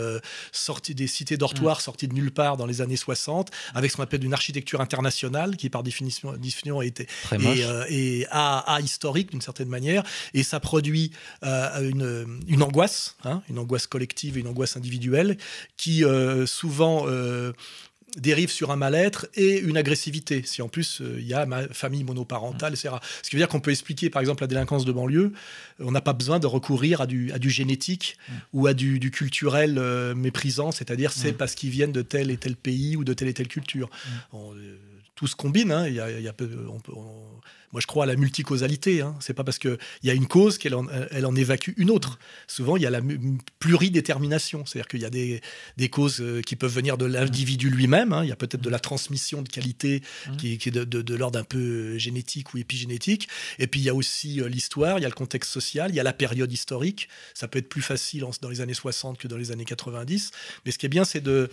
sortis des cités dortoirs sorties de nulle part dans les années 60, avec ce qu'on appelle une architecture internationale qui, par définition, définition était et, euh, et a, a historique d'une certaine manière, et ça produit euh, une, une angoisse, hein, une angoisse collective et une angoisse individuelle, qui euh, souvent dérive sur un mal-être et une agressivité. Si en plus euh, il y a ma famille monoparentale, etc. Ce qui veut dire qu'on peut expliquer par exemple la délinquance de banlieue, on n'a pas besoin de recourir à du, à du génétique ou à du, du culturel euh, méprisant, c'est-à-dire c'est parce qu'ils viennent de tel et tel pays ou de telle et telle culture. On, euh, tout se combine. hein. Il y a- il y a peu- on peut- on- moi, je crois à la multicausalité. Hein. C'est pas parce qu'il y a une cause qu'elle en, elle en évacue une autre. Souvent, il y a la pluridétermination. C'est-à-dire qu'il y a des, des causes euh, qui peuvent venir de l'individu lui-même. hein. Il y a peut-être de la transmission de qualité qui, qui est de, de- de l'ordre un peu euh, génétique ou épigénétique. Et puis, il y a aussi euh, l'histoire, il y a le contexte social, il y a la période historique. Ça peut être plus facile en- dans les années 60 que dans les années 90. Mais ce qui est bien, c'est de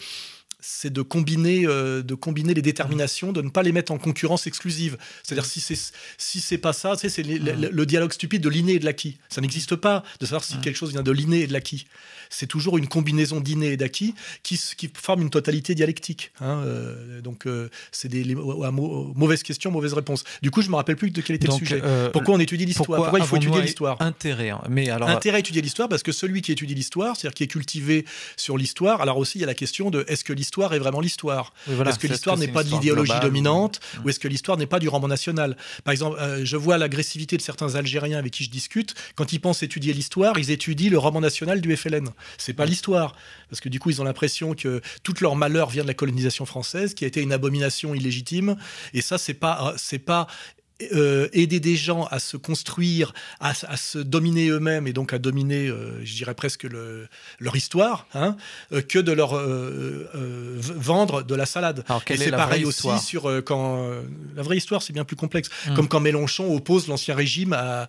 c'est de combiner, euh, de combiner les déterminations, de ne pas les mettre en concurrence exclusive. C'est-à-dire si c'est si c'est pas ça, tu sais, c'est les- le, le dialogue stupide de l'inné et de l'acquis. Ça n'existe pas de savoir si quelque chose vient de l'inné et de l'acquis. C'est toujours une combinaison d'inné et d'acquis qui, qui forme une totalité dialectique. hein, euh, donc euh, c'est des les- mauvaises questions, mauvaises réponses. Du coup, je me rappelle plus de quel était Donc, le sujet. Pourquoi on étudie l'histoire? Pourquoi, il faut étudier l'histoire? Intérêt. hein? Mais alors, Intérêt à étudier l'histoire parce que celui qui étudie l'histoire, c'est-à-dire qui est cultivé sur l'histoire, alors aussi il y a la question de est-ce que l'histoire est vraiment l'histoire Oui, voilà, Est-ce que l'histoire n'est pas de l'idéologie ou- dominante ou est-ce que l'histoire n'est pas du roman national? Par exemple, euh, je vois l'agressivité de certains Algériens avec qui je discute. Quand ils pensent étudier l'histoire, ils étudient le roman national du FLN. C'est pas l'histoire. Parce que du coup, ils ont l'impression que tout leur malheur vient de la colonisation française, qui a été une abomination illégitime. Et ça, c'est pas, c'est pas euh, aider des gens à se construire, à, à se dominer eux-mêmes et donc à dominer, euh, je dirais presque le- leur histoire, hein, euh, que de leur vendre de la salade. Alors, Et c'est pareil aussi sur quand la vraie histoire, c'est bien plus complexe. Mm. Comme quand Mélenchon oppose l'ancien régime à,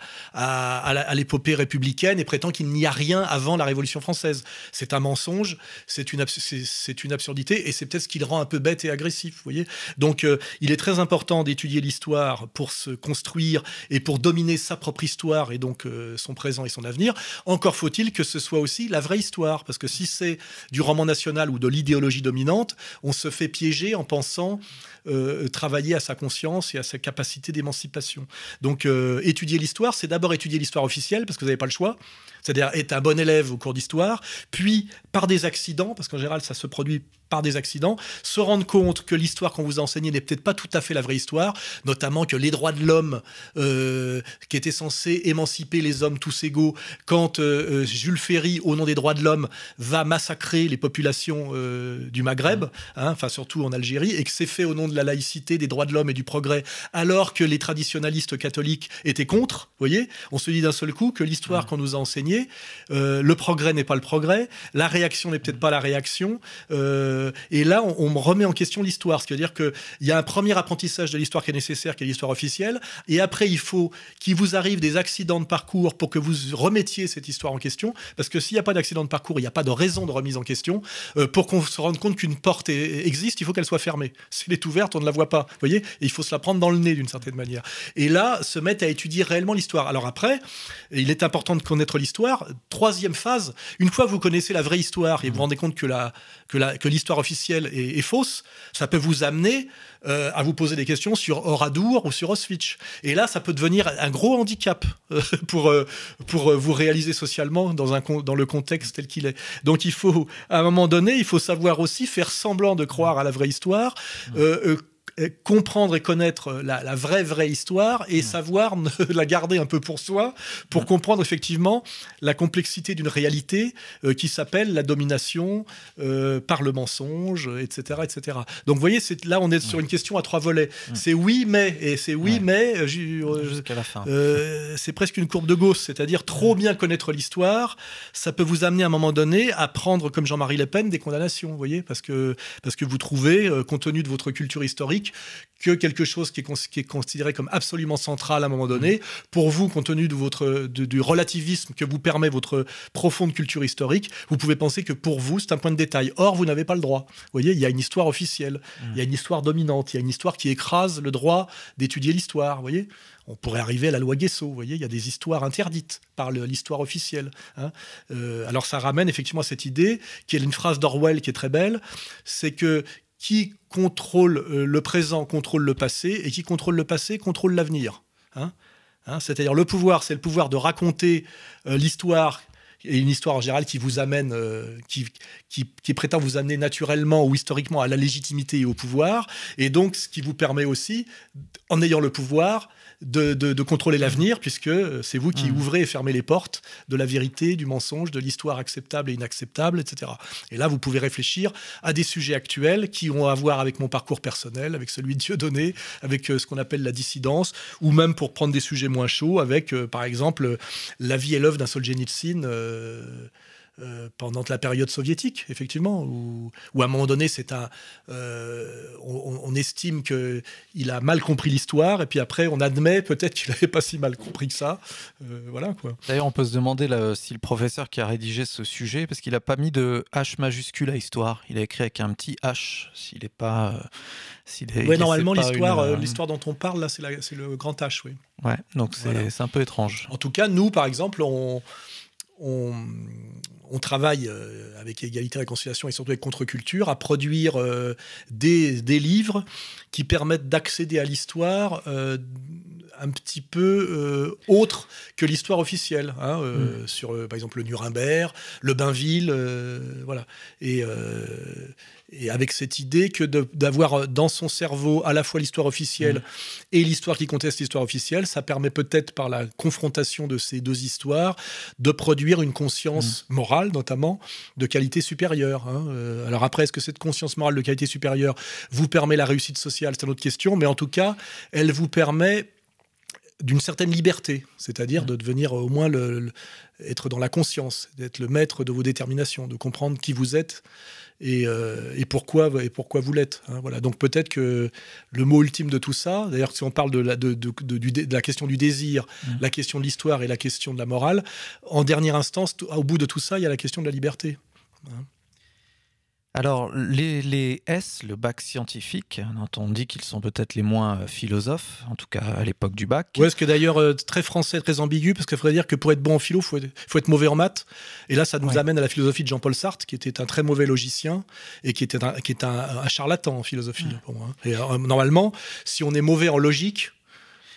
l'épopée républicaine et prétend qu'il n'y a rien avant la Révolution française. C'est un mensonge, c'est une, abs- c'est- une absurdité et c'est peut-être ce qui le rend un peu bête et agressif. Vous voyez Donc, il est très important d'étudier l'histoire pour se construire et pour dominer sa propre histoire et donc euh, son présent et son avenir. Encore faut-il que ce soit aussi la vraie histoire, parce que si c'est du roman national ou de l'idéologie dominante, on se fait piéger en pensant euh, travailler à sa conscience et à sa capacité d'émancipation. Donc, euh, étudier l'histoire, c'est d'abord étudier l'histoire officielle, parce que vous n'avez pas le choix, c'est-à-dire être un bon élève au cours d'histoire, puis par des accidents, parce qu'en général, ça se produit par des accidents, se rendre compte que l'histoire qu'on vous a enseignée n'est peut-être pas tout à fait la vraie histoire, notamment que les droits de l'homme, euh, qui étaient censés émanciper les hommes tous égaux, quand euh, euh, Jules Ferry, au nom des droits de l'homme, va massacrer les populations euh, du Maghreb, hein, enfin surtout en Algérie, et que c'est fait au nom de la laïcité, des droits de l'homme et du progrès, alors que les traditionalistes catholiques étaient contre, vous voyez, on se dit d'un seul coup que l'histoire qu'on nous a enseignée, le progrès n'est pas le progrès, la réaction n'est peut-être pas la réaction, euh, et là on, remet en question l'histoire, ce qui veut dire qu'il y a un premier apprentissage de l'histoire qui est nécessaire, qui est l'histoire officielle, et après il faut qu'il vous arrive des accidents de parcours pour que vous remettiez cette histoire en question, parce que s'il n'y a pas d'accident de parcours, il n'y a pas de raison de remise en question, euh, pour qu'on se rende compte qu'une porte existe, il faut qu'elle soit fermée. Si elle est ouverte, on ne la voit pas, vous voyez, et il faut se la prendre dans le nez d'une certaine manière. Et là, se mettre à étudier réellement l'histoire. Alors après, il est important de connaître l'histoire. Troisième phase, une fois que vous connaissez la vraie histoire et vous vous rendez compte que la- que l'histoire officielle est, fausse, ça peut vous amener euh, à vous poser des questions sur Oradour ou sur Auschwitz. Et là, ça peut devenir un gros handicap euh, pour, euh, pour vous réaliser socialement dans, un, dans le contexte tel qu'il est. Donc il faut, à un moment donné, il faut savoir aussi faire semblant de croire à la vraie histoire. Euh, euh, euh, comprendre et connaître la, la vraie vraie histoire et savoir la garder un peu pour soi pour comprendre effectivement la complexité d'une réalité euh, qui s'appelle la domination euh, par le mensonge, etc., etc. Donc vous voyez, là on est sur une question à trois volets. C'est oui mais et c'est oui mais euh, euh, euh, c'est presque une courbe de Gauss, c'est-à-dire trop bien connaître l'histoire, ça peut vous amener à un moment donné à prendre, comme Jean-Marie Le Pen, des condamnations, vous voyez, parce que, parce que vous trouvez, euh, compte tenu de votre culture historique, que quelque chose qui est, considéré comme absolument central à un moment donné, pour vous, compte tenu du relativisme que vous permet votre profonde culture historique, vous pouvez penser que pour vous, c'est un point de détail. Or, vous n'avez pas le droit. Vous voyez, il y a une histoire officielle, il y a une histoire dominante, il y a une histoire qui écrase le droit d'étudier l'histoire, vous voyez on pourrait arriver à la loi Guesso. Vous voyez, il y a des histoires interdites par l'histoire officielle. hein. Euh, alors ça ramène effectivement à cette idée, qui est une phrase d'Orwell qui est très belle, c'est que qui contrôle euh, le présent contrôle le passé, et qui contrôle le passé contrôle l'avenir. hein. Hein, C'est-à-dire le pouvoir, c'est le pouvoir de raconter euh, l'histoire et une histoire en général qui vous amène, euh, qui, prétend vous amener naturellement ou historiquement à la légitimité et au pouvoir, et donc ce qui vous permet aussi, en ayant le pouvoir, de, de- de contrôler l'avenir, puisque euh, c'est vous qui Mhm. ouvrez et fermez les portes de la vérité, du mensonge, de l'histoire acceptable et inacceptable, etc. Et là, vous pouvez réfléchir à des sujets actuels qui ont à voir avec mon parcours personnel, avec celui de Dieudonné, avec euh, ce qu'on appelle la dissidence, ou même pour prendre des sujets moins chauds, avec, euh, par exemple, la vie et l'œuvre d'un Solzhenitsyn. euh, euh, pendant la période soviétique, effectivement, où, où à un moment donné, c'est un, euh, on, on estime que il a mal compris l'histoire, et puis après, on admet peut-être qu'il n'avait pas si mal compris que ça. Euh, voilà quoi. D'ailleurs, on peut se demander là, si le professeur qui a rédigé ce sujet, parce qu'il n'a pas mis de H majuscule à histoire, il a écrit avec un petit H, s'il n'est pas. s'il est- Ouais, normalement, l'histoire, une, l'histoire dont on parle là, c'est, la- c'est le grand H, oui. Ouais, donc c'est Voilà. c'est un peu étrange. En tout cas, nous, par exemple, on, on, on travaille euh, avec Égalité et Réconciliation et surtout avec Contre-Culture à produire euh, des, des livres qui permettent d'accéder à l'histoire euh, un petit peu euh, autre que l'histoire officielle. hein, euh, Sur, euh, par exemple, le Nuremberg, le Bainville, voilà. Et, et avec cette idée que d'avoir dans son cerveau à la fois l'histoire officielle et l'histoire qui conteste l'histoire officielle, ça permet peut-être par la confrontation de ces deux histoires de produire une conscience morale, notamment, de qualité supérieure. hein. Euh, alors après, est-ce que cette conscience morale de qualité supérieure vous permet la réussite sociale? C'est une autre question, mais en tout cas, elle vous permet d'une certaine liberté, c'est-à-dire de devenir au moins être dans la conscience, d'être le maître de vos déterminations, de comprendre qui vous êtes et, euh, et pourquoi et pourquoi vous l'êtes. hein, voilà. Donc peut-être que le mot ultime de tout ça, d'ailleurs si on parle de la, de, de- de- du dé- de la question du désir, la question de l'histoire et la question de la morale, en dernière instance, au bout de tout ça, il y a la question de la liberté. Alors, les, les S, le bac scientifique, dont on dit qu'ils sont peut-être les moins euh, philosophes, en tout cas à l'époque du bac. Ouais, ce qui est d'ailleurs euh, très français, très ambigu, parce qu'il faudrait dire que pour être bon en philo, il faut, être- faut être mauvais en maths. Et là, ça nous Ouais. amène à la philosophie de Jean-Paul Sartre, qui était un très mauvais logicien et qui était un, qui est un, un charlatan en philosophie. pour moi, hein. Et, euh, normalement, si on est mauvais en logique,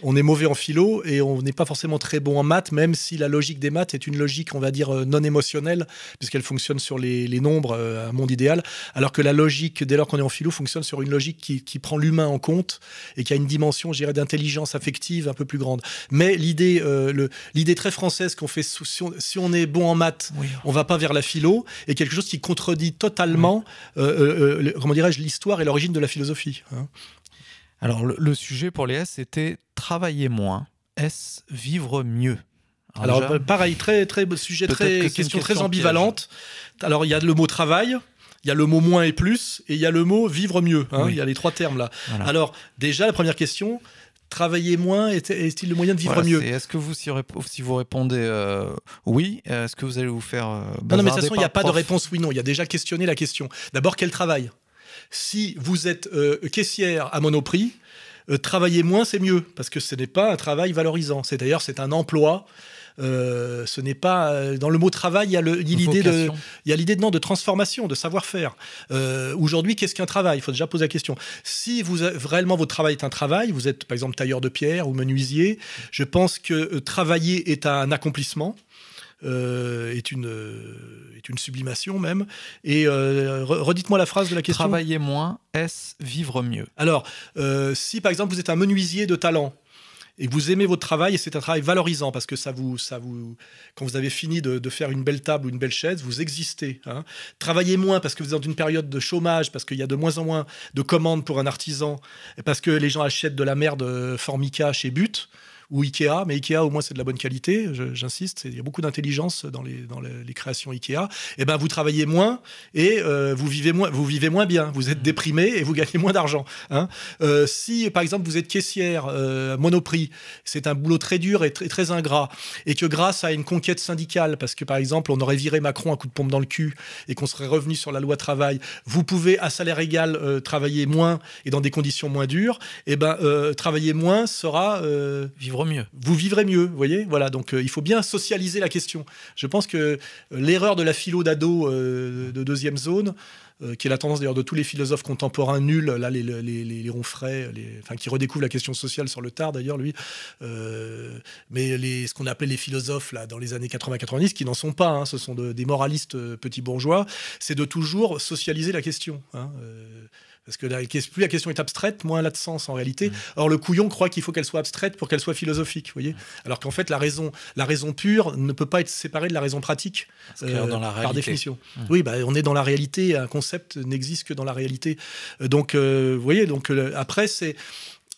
on est mauvais en philo et on n'est pas forcément très bon en maths, même si la logique des maths est une logique, on va dire, euh, non émotionnelle, puisqu'elle fonctionne sur les, les nombres, euh, un monde idéal, alors que la logique, dès lors qu'on est en philo, fonctionne sur une logique qui, qui prend l'humain en compte et qui a une dimension, je dirais, d'intelligence affective un peu plus grande. Mais l'idée, euh, l'idée très française qu'on fait, si on, si on est bon en maths, Oui. on va pas vers la philo, est quelque chose qui contredit totalement, euh, le- comment dirais-je, l'histoire et l'origine de la philosophie. hein. Alors, le, le sujet pour les S, c'était travailler moins. S, vivre mieux. Alors, pareil, très, très sujet, très que question très ambivalente. Alors, il y a le mot travail, il y a le mot moins et plus, et il y a le mot vivre mieux. hein. Oui. Il y a les trois termes là. voilà. Alors, déjà, la première question, travailler moins est- est-il le moyen de vivre Voilà, mieux Est-ce que vous, si, vous répondez euh, oui, est-ce que vous allez vous faire. euh, Non, non, mais de toute façon, il n'y a pas de réponse oui-non. Il y a déjà questionné la question. D'abord, quel travail? Si vous êtes euh, caissière à Monoprix, euh, travailler moins, c'est mieux, parce que ce n'est pas un travail valorisant. C'est d'ailleurs, c'est un emploi Euh, ce n'est pas euh, dans le mot travail, il y a l'idée de, il y a l'idée de transformation, de savoir-faire. Euh, Aujourd'hui, qu'est-ce qu'un travail? Il faut déjà poser la question. Si vous réellement votre travail est un travail, vous êtes par exemple tailleur de pierre ou menuisier, je pense que travailler est un accomplissement. Euh, est une euh, est une sublimation même et euh, re- redites-moi la phrase de la question Travailler moins, est-ce vivre mieux? Alors, si par exemple vous êtes un menuisier de talent et vous aimez votre travail et c'est un travail valorisant parce que ça vous, ça vous, quand vous avez fini de, de faire une belle table ou une belle chaise, vous existez. hein. Travaillez moins parce que vous êtes dans une période de chômage, parce qu'il y a de moins en moins de commandes pour un artisan, parce que les gens achètent de la merde Formica chez But ou Ikea, mais Ikea au moins c'est de la bonne qualité, j'insiste, il y a beaucoup d'intelligence dans les, dans les, les créations Ikea. Et ben vous travaillez moins et euh, vous vivez moins, vous vivez moins bien, vous êtes déprimé et vous gagnez moins d'argent. hein. Euh, si par exemple vous êtes caissière euh, Monoprix, c'est un boulot très dur et très, très ingrat, et que grâce à une conquête syndicale, parce que par exemple on aurait viré Macron à coup de pompe dans le cul et qu'on serait revenu sur la loi travail, vous pouvez à salaire égal euh, travailler moins et dans des conditions moins dures, et ben euh, travailler moins sera euh, Mieux. vous vivrez mieux, voyez Voilà, donc euh, il faut bien socialiser la question. Je pense que euh, l'erreur de la philo d'ado euh, de deuxième zone, qui est la tendance d'ailleurs de tous les philosophes contemporains nuls, là les, les, les, les enfin qui redécouvrent la question sociale sur le tard d'ailleurs lui, mais les, ce qu'on appelait les philosophes là dans les années 80-90, qui n'en sont pas, hein, ce sont de- des moralistes petits bourgeois, c'est de toujours socialiser la question. hein, parce que la- plus la question est abstraite, moins elle a de sens en réalité. Or, le couillon croit qu'il faut qu'elle soit abstraite pour qu'elle soit philosophique, voyez Alors qu'en fait, la raison, la raison pure ne peut pas être séparée de la raison pratique dans la par réalité. définition. Mmh. Oui, bah, on est dans la réalité. Un concept n'existe que dans la réalité. Euh, Donc, euh, vous voyez. Donc euh, après, c'est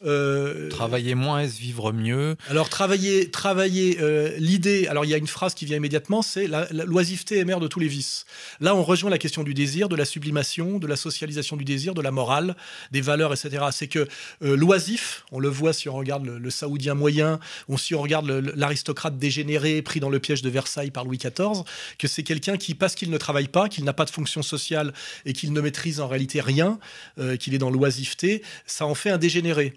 euh, Travailler moins, est-ce vivre mieux alors travailler, travailler. euh, L'idée. Alors il y a une phrase qui vient immédiatement, c'est l'oisiveté est mère de tous les vices. Là, on rejoint la question du désir, de la sublimation, de la socialisation du désir, de la morale, des valeurs, etc. C'est que euh, l'oisif, on le voit si on regarde le, le saoudien moyen, ou si on regarde l'aristocrate dégénéré pris dans le piège de Versailles par Louis XIV, que c'est quelqu'un qui, parce qu'il ne travaille pas, qu'il n'a pas de fonction sociale et qu'il ne maîtrise en réalité rien, qu'il est dans l'oisiveté, ça en fait un dégénéré.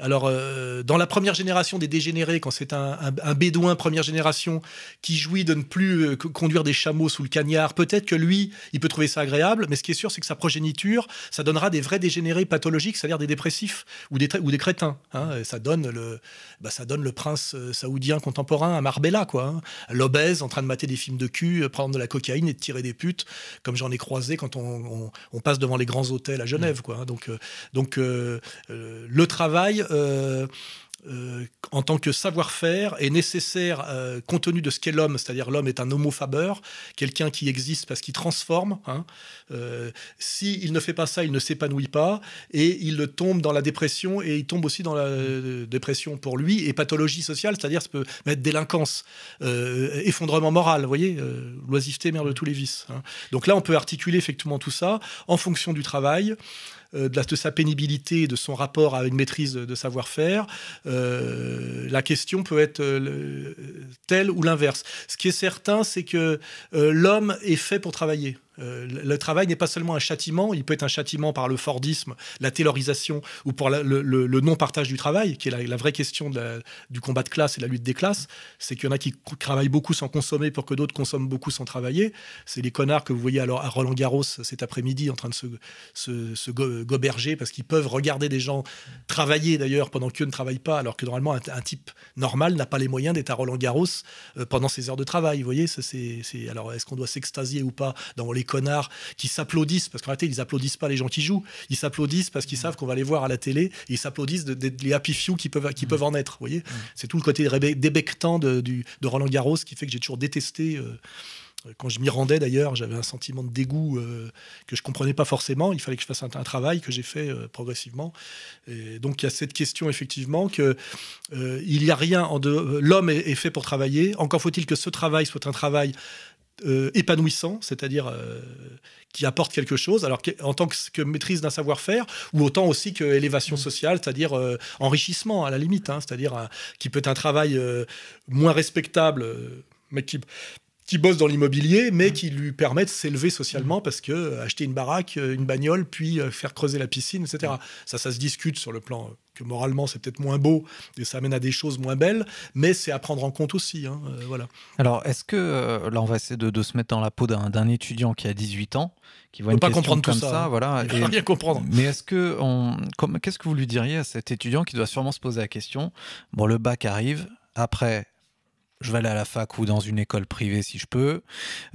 Alors, euh, dans la première génération des dégénérés, quand c'est un, un- un bédouin première génération qui jouit de ne plus euh, co- conduire des chameaux sous le cagnard, peut-être que lui, il peut trouver ça agréable, mais ce qui est sûr, c'est que sa progéniture, ça donnera des vrais dégénérés pathologiques, c'est-à-dire des dépressifs ou des, ou des crétins. hein. Ça, donne le, bah, ça donne le prince euh, saoudien contemporain à Marbella, quoi. hein. L'obèse en train de mater des films de cul, euh, prendre de la cocaïne et de tirer des putes, comme j'en ai croisé quand on, on- on passe devant les grands hôtels à Genève, quoi. hein. Donc, donc le travail. Euh, euh, en tant que savoir-faire est nécessaire euh, compte tenu de ce qu'est l'homme, c'est-à-dire l'homme est un homo faber, quelqu'un qui existe parce qu'il transforme. Hein. Euh, S'il ne fait pas ça, il ne s'épanouit pas et il tombe dans la dépression et il tombe aussi dans la dépression pour lui et pathologie sociale, c'est-à-dire ça peut mettre délinquance, effondrement moral, vous voyez, l'oisiveté mère de tous les vices. hein. Donc là, on peut articuler effectivement tout ça en fonction du travail de, la- de sa pénibilité, de son rapport à une maîtrise de, savoir-faire. Euh, la question peut être euh, le- telle ou l'inverse. Ce qui est certain, c'est que euh, l'homme est fait pour travailler. Euh, le travail n'est pas seulement un châtiment, il peut être un châtiment par le Fordisme, la taylorisation ou pour le, non-partage du travail, qui est la, vraie question du combat de classe et de la lutte des classes. C'est qu'il y en a qui travaillent beaucoup sans consommer pour que d'autres consomment beaucoup sans travailler. C'est les connards que vous voyez alors à Roland Garros cet après-midi en train de se, se, se go- goberger parce qu'ils peuvent regarder des gens travailler d'ailleurs pendant qu'eux ne travaillent pas, alors que normalement un, type normal n'a pas les moyens d'être à Roland Garros euh, pendant ses heures de travail. Vous voyez, c'est- alors est-ce qu'on doit s'extasier ou pas dans les connards qui s'applaudissent parce qu'en réalité ils applaudissent pas les gens qui jouent, ils s'applaudissent parce qu'ils savent qu'on va les voir à la télé et ils s'applaudissent de- d'être les happy few qui peuvent qui peuvent en être. Vous voyez, c'est tout le côté débectant de, de Roland Garros qui fait que j'ai toujours détesté. euh, quand je m'y rendais d'ailleurs, j'avais un sentiment de dégoût euh, que je comprenais pas forcément. Il fallait que je fasse un, un travail que j'ai fait euh, progressivement. Et donc il y a cette question effectivement que euh, il y a rien en de l'homme est, est fait pour travailler. Encore faut-il que ce travail soit un travail euh, épanouissant, c'est-à-dire euh, qui apporte quelque chose, alors que- en tant que, que maîtrise d'un savoir-faire, ou autant aussi que élévation sociale, c'est-à-dire euh, enrichissement à la limite, hein, c'est-à-dire qui peut être un travail moins respectable, mais qui qui bosse dans l'immobilier, mais qui lui permet de s'élever socialement parce que euh, acheter une baraque, euh, une bagnole, puis euh, faire creuser la piscine, etc. Ça, ça se discute sur le plan que moralement c'est peut-être moins beau et ça amène à des choses moins belles, mais c'est à prendre en compte aussi. hein, euh, voilà. Alors, est-ce que, là, on va essayer de, de se mettre dans la peau d'un étudiant qui a 18 ans, qui voit une pas question comprendre tout comme ça, ça, hein. voilà. Il rien comprendre. Mais est-ce que, on, qu'est-ce que vous lui diriez à cet étudiant qui doit sûrement se poser la question? Bon, le bac arrive, après, je vais aller à la fac ou dans une école privée si je peux.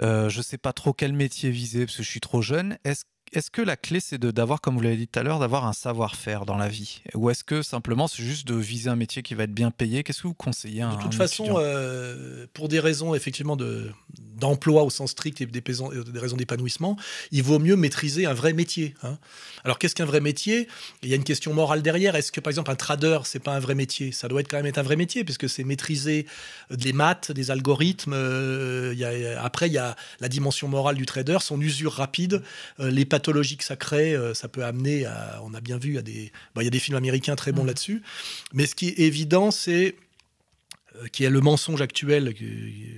Euh, je sais pas trop quel métier viser parce que je suis trop jeune. Est-ce est-ce que la clé, c'est de- d'avoir, comme vous l'avez dit tout à l'heure, d'avoir un savoir-faire dans la vie? Ou est-ce que simplement c'est juste de viser un métier qui va être bien payé? Qu'est-ce que vous conseillez à De toute un façon, euh, pour des raisons effectivement de d'emploi au sens strict et des, euh, des raisons d'épanouissement, il vaut mieux maîtriser un vrai métier. hein. Alors qu'est-ce qu'un vrai métier? Il y a une question morale derrière. Est-ce que par exemple un trader c'est pas un vrai métier? Ça doit être quand même être un vrai métier puisque c'est maîtriser euh, des maths, des algorithmes. euh, il y a- après il y a la dimension morale du trader, son usure rapide, euh, les pathologies que ça crée, euh, ça peut amener à. On a bien vu à des. bon, il y a des films américains très bons Mhm. là-dessus. Mais ce qui est évident, c'est euh, qui est le mensonge actuel,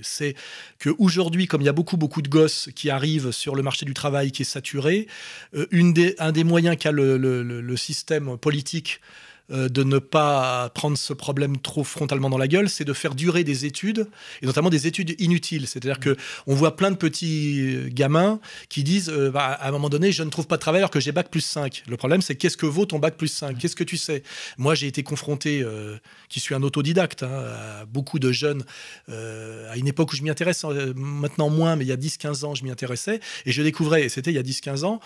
c'est que aujourd'hui, comme il y a beaucoup beaucoup de gosses qui arrivent sur le marché du travail qui est saturé, euh, une des, un des moyens qu'a le- le système politique euh, de ne pas prendre ce problème trop frontalement dans la gueule, c'est de faire durer des études, et notamment des études inutiles. C'est-à-dire que on voit plein de petits euh, gamins qui disent, euh, bah, à un moment donné, je ne trouve pas de travail alors que j'ai bac plus 5. Le problème, c'est qu'est-ce que vaut ton bac plus 5 Qu'est-ce que tu sais? Moi, j'ai été confronté, qui suis un autodidacte, hein, à beaucoup de jeunes, à une époque où je m'y intéresse, maintenant moins, mais il y a 10-15 ans, je m'y intéressais, et je découvrais, et c'était il y a 10-15 ans,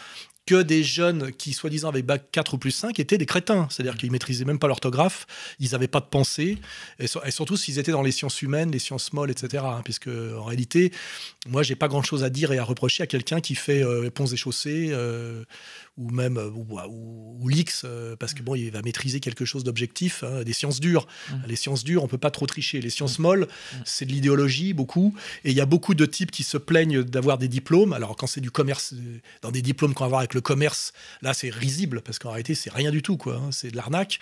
que des jeunes qui, soi-disant, avec bac 4 ou plus 5, étaient des crétins. C'est-à-dire qu'ils maîtrisaient même pas l'orthographe, ils n'avaient pas de pensée, et surtout s'ils étaient dans les sciences humaines, les sciences molles, etc. hein, puisque, en réalité, moi, j'ai pas grand-chose à dire et à reprocher à quelqu'un qui fait euh, ponts et chaussées, euh, ou même euh, ou, ou- ou l'X, euh, parce que bon, il va maîtriser quelque chose d'objectif, hein, des sciences dures. Les sciences dures, on peut pas trop tricher. Les sciences molles, c'est de l'idéologie, beaucoup. Et il y a beaucoup de types qui se plaignent d'avoir des diplômes. Alors, quand c'est du commerce, euh, dans des diplômes qu'on va avoir avec le commerce, là, c'est risible, parce qu'en réalité, c'est rien du tout, quoi. hein, c'est de l'arnaque.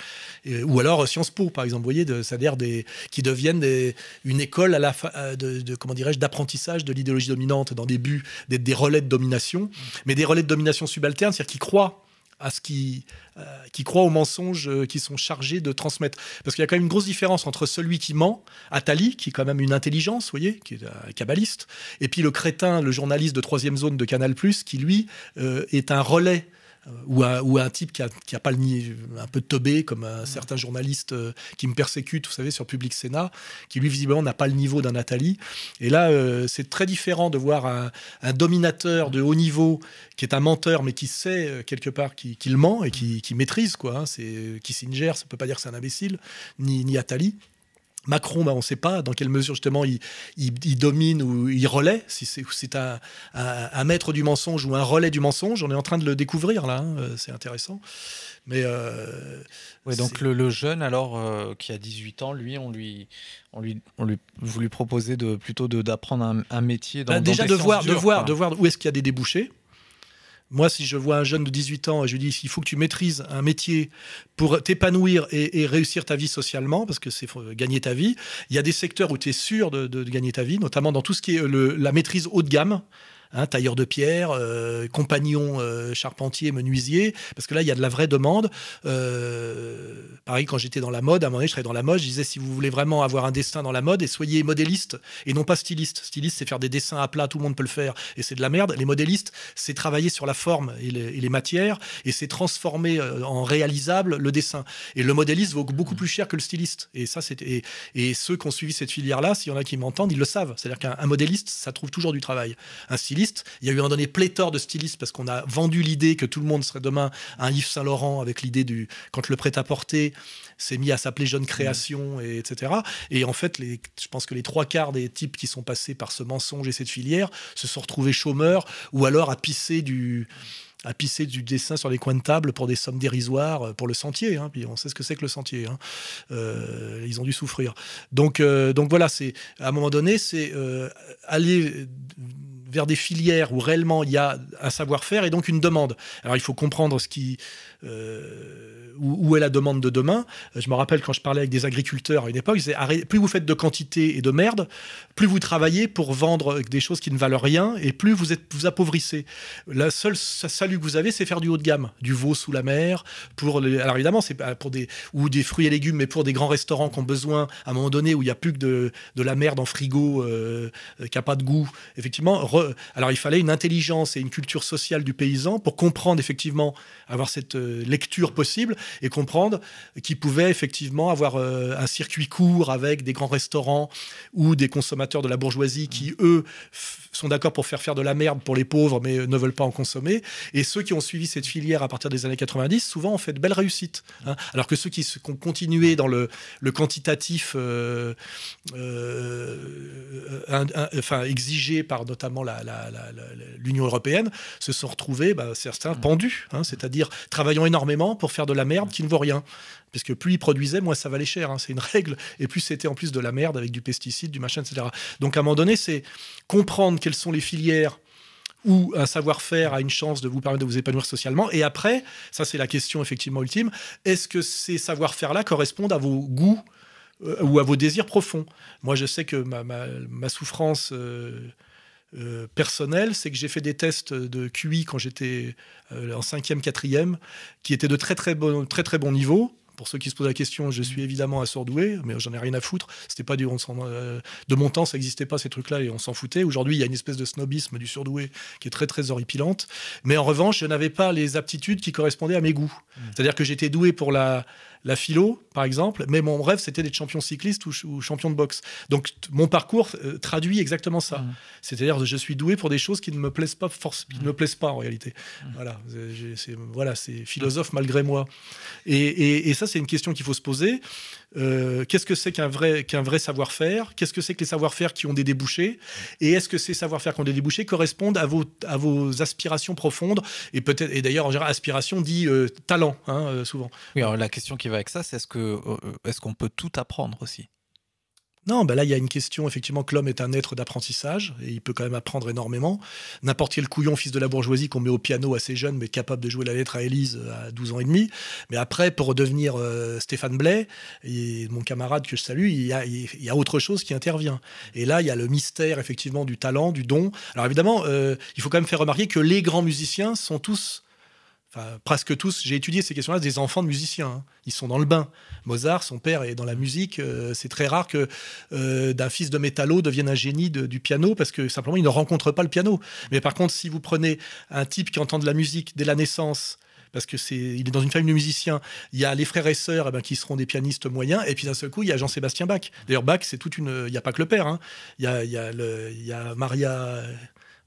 Ou alors, Sciences Po, par exemple, vous voyez, de- c'est-à-dire des, qui deviennent des- une école à la fa- de, de- comment dirais-je, d'apprentissage de l'idéologie dominante, dans des buts d'être des relais de domination, mais des relais de domination subalterne, c'est-à-dire qui croient à ce qui, euh, qui croient aux mensonges euh, qui sont chargés de transmettre. Parce qu'il y a quand même une grosse différence entre celui qui ment, Attali, qui est quand même une intelligence, vous voyez, qui est un kabbaliste, et puis le crétin, le journaliste de troisième zone de Canal+, qui lui euh, est un relais euh, ou un, ou un type qui a, qui a pas le nid, un peu teubé, comme un certain journaliste euh, qui me persécute, vous savez, sur Public Sénat, qui lui visiblement n'a pas le niveau d'un Nathalie. Et là, euh, c'est très différent de voir un, un dominateur de haut niveau qui est un menteur, mais qui sait euh, quelque part qu'il ment et qui, qui maîtrise, quoi. hein. C'est Kissinger, ça peut pas dire que c'est un imbécile, ni, ni Attali. Macron, bah, on ne sait pas dans quelle mesure justement il, il- il domine ou il relaie, si c'est un, un- un maître du mensonge ou un relais du mensonge. On est en train de le découvrir là, hein, euh, c'est intéressant. Mais euh, Ouais, donc le, le jeune alors euh, qui a 18 ans, lui, on lui, on lui, on lui, vous lui proposez de plutôt de d'apprendre un, un métier dans, Bah, dans déjà de voir, de voir, de voir où est-ce qu'il y a des débouchés. Moi, si je vois un jeune de 18 ans et je lui dis il faut que tu maîtrises un métier pour t'épanouir et, réussir ta vie socialement, parce que c'est gagner ta vie, il y a des secteurs où tu es sûr de, gagner ta vie, notamment dans tout ce qui est le- la maîtrise haut de gamme. Hein, tailleur de pierre, euh, compagnon euh, charpentier, menuisier, parce que là, il y a de la vraie demande. Euh, pareil, quand j'étais dans la mode, à un moment donné, je travaillais dans la mode, je disais, si vous voulez vraiment avoir un destin dans la mode, et soyez modéliste, et non pas styliste. Styliste, c'est faire des dessins à plat, tout le monde peut le faire, et c'est de la merde. Les modélistes, c'est travailler sur la forme et les, matières, et c'est transformer en réalisable le dessin. Et le modéliste vaut beaucoup plus cher que le styliste. Et ça, et, et ceux qui ont suivi cette filière-là, s'il y en a qui m'entendent, ils le savent. C'est-à-dire qu'un un modéliste, ça trouve toujours du travail. Un styliste, il y a eu un donné pléthore de stylistes parce qu'on a vendu l'idée que tout le monde serait demain un Yves Saint Laurent avec l'idée du quand le prêt-à-porter s'est mis à s'appeler Jeune Création, et, etc. Et en fait, les, je pense que les trois quarts des types qui sont passés par ce mensonge et cette filière se sont retrouvés chômeurs ou alors à pisser du à pisser du dessin sur les coins de table pour des sommes dérisoires pour le sentier. hein. Puis on sait ce que c'est que le sentier. hein. Euh, ils ont dû souffrir. Donc, euh, donc voilà, c'est à un moment donné, c'est euh, aller vers des filières où réellement il y a un savoir-faire et donc une demande. Alors il faut comprendre ce qui, euh, où, est la demande de demain. Je me rappelle quand je parlais avec des agriculteurs à une époque, ils disaient plus vous faites de quantité et de merde, plus vous travaillez pour vendre des choses qui ne valent rien et plus vous êtes vous appauvrissez. La seule salut que vous avez, c'est faire du haut de gamme, du veau sous la mer. Pour alors évidemment, c'est pour des ou des fruits et légumes, mais pour des grands restaurants qui ont besoin à un moment donné où il n'y a plus que de, la merde en frigo euh, qui n'a pas de goût. Effectivement, alors il fallait une intelligence et une culture sociale du paysan pour comprendre effectivement avoir cette euh, lecture possible et comprendre qu'il pouvait effectivement avoir euh, un circuit court avec des grands restaurants ou des consommateurs de la bourgeoisie qui, eux, sont d'accord pour faire faire de la merde pour les pauvres, mais ne veulent pas en consommer. Et ceux qui ont suivi cette filière à partir des années 90, souvent ont fait de belles réussites. Hein. Alors que ceux qui ont continué dans le, quantitatif, euh, enfin exigé par notamment l'Union européenne, se sont retrouvés, bah, certains pendus, hein. c'est-à-dire travaillant énormément pour faire de la merde qui ne vaut rien. Parce que plus ils produisaient, moins ça valait cher. Hein. c'est une règle. Et plus c'était en plus de la merde avec du pesticide, du machin, etc. Donc à un moment donné, c'est comprendre quelles sont les filières où un savoir-faire a une chance de vous permettre de vous épanouir socialement. Et après, ça c'est la question effectivement ultime, est-ce que ces savoir-faire-là correspondent à vos goûts euh, ou à vos désirs profonds? Moi je sais que ma, souffrance... Euh, euh, personnelle, c'est que j'ai fait des tests de QI quand j'étais en cinquième, quatrième, qui étaient de très très bon, très très bon niveau pour ceux qui se posent la question, je suis évidemment un surdoué, mais j'en ai rien à foutre. C'était pas du euh, de mon temps, ça n'existait pas ces trucs-là et on s'en foutait. Aujourd'hui, il y a une espèce de snobisme du surdoué qui est très très horripilante. Mais en revanche, je n'avais pas les aptitudes qui correspondaient à mes goûts. Mmh. C'est-à-dire que j'étais doué pour la la philo, par exemple, mais mon rêve, c'était d'être champion cycliste ou, ou, champion de boxe. Donc, mon parcours euh, traduit exactement ça. Mmh. C'est-à-dire que je suis doué pour des choses qui ne me plaisent pas, force, qui ne me plaisent pas en réalité. Mmh. Voilà, c'est voilà, philosophe malgré moi. Et, et ça, c'est une question qu'il faut se poser. Euh, qu'est-ce que c'est qu'un vrai, vrai savoir-faire? Qu'est-ce que c'est que les savoir-faire qui ont des débouchés? Et est-ce que ces savoir-faire qui ont des débouchés correspondent à vos, à vos aspirations profondes? Et peut-être, et d'ailleurs, en général, aspiration dit euh, talent, hein, euh, souvent. Oui, alors la question qui va avec ça, c'est est-ce, est-ce qu'on peut tout apprendre aussi? Non, ben là, il y a une question, effectivement, que l'homme est un être d'apprentissage et il peut quand même apprendre énormément. N'importe quel couillon, fils de la bourgeoisie, qu'on met au piano assez jeune, mais capable de jouer la lettre à Élise à 12 ans et demi. Mais après, pour redevenir euh, Stéphane Blais, et mon camarade que je salue, il y, a, il y, a, autre chose qui intervient. Et là, il y a le mystère, effectivement, du talent, du don. Alors évidemment, euh, il faut quand même faire remarquer que les grands musiciens sont tous Presque tous, j'ai étudié ces questions-là, des enfants de musiciens. Hein. Ils sont dans le bain. Mozart, son père est dans la musique. Euh, c'est très rare que euh, d'un fils de métallo devienne un génie du piano parce que simplement il ne rencontre pas le piano. Mais par contre, si vous prenez un type qui entend de la musique dès la naissance, parce que c'est, il est dans une famille de musiciens. Il y a les frères et sœurs eh ben, qui seront des pianistes moyens, et puis d'un seul coup, il y a Jean-Sébastien Bach. D'ailleurs, Bach, c'est toute une. Il n'y a pas que le père. Hein. Il y a Maria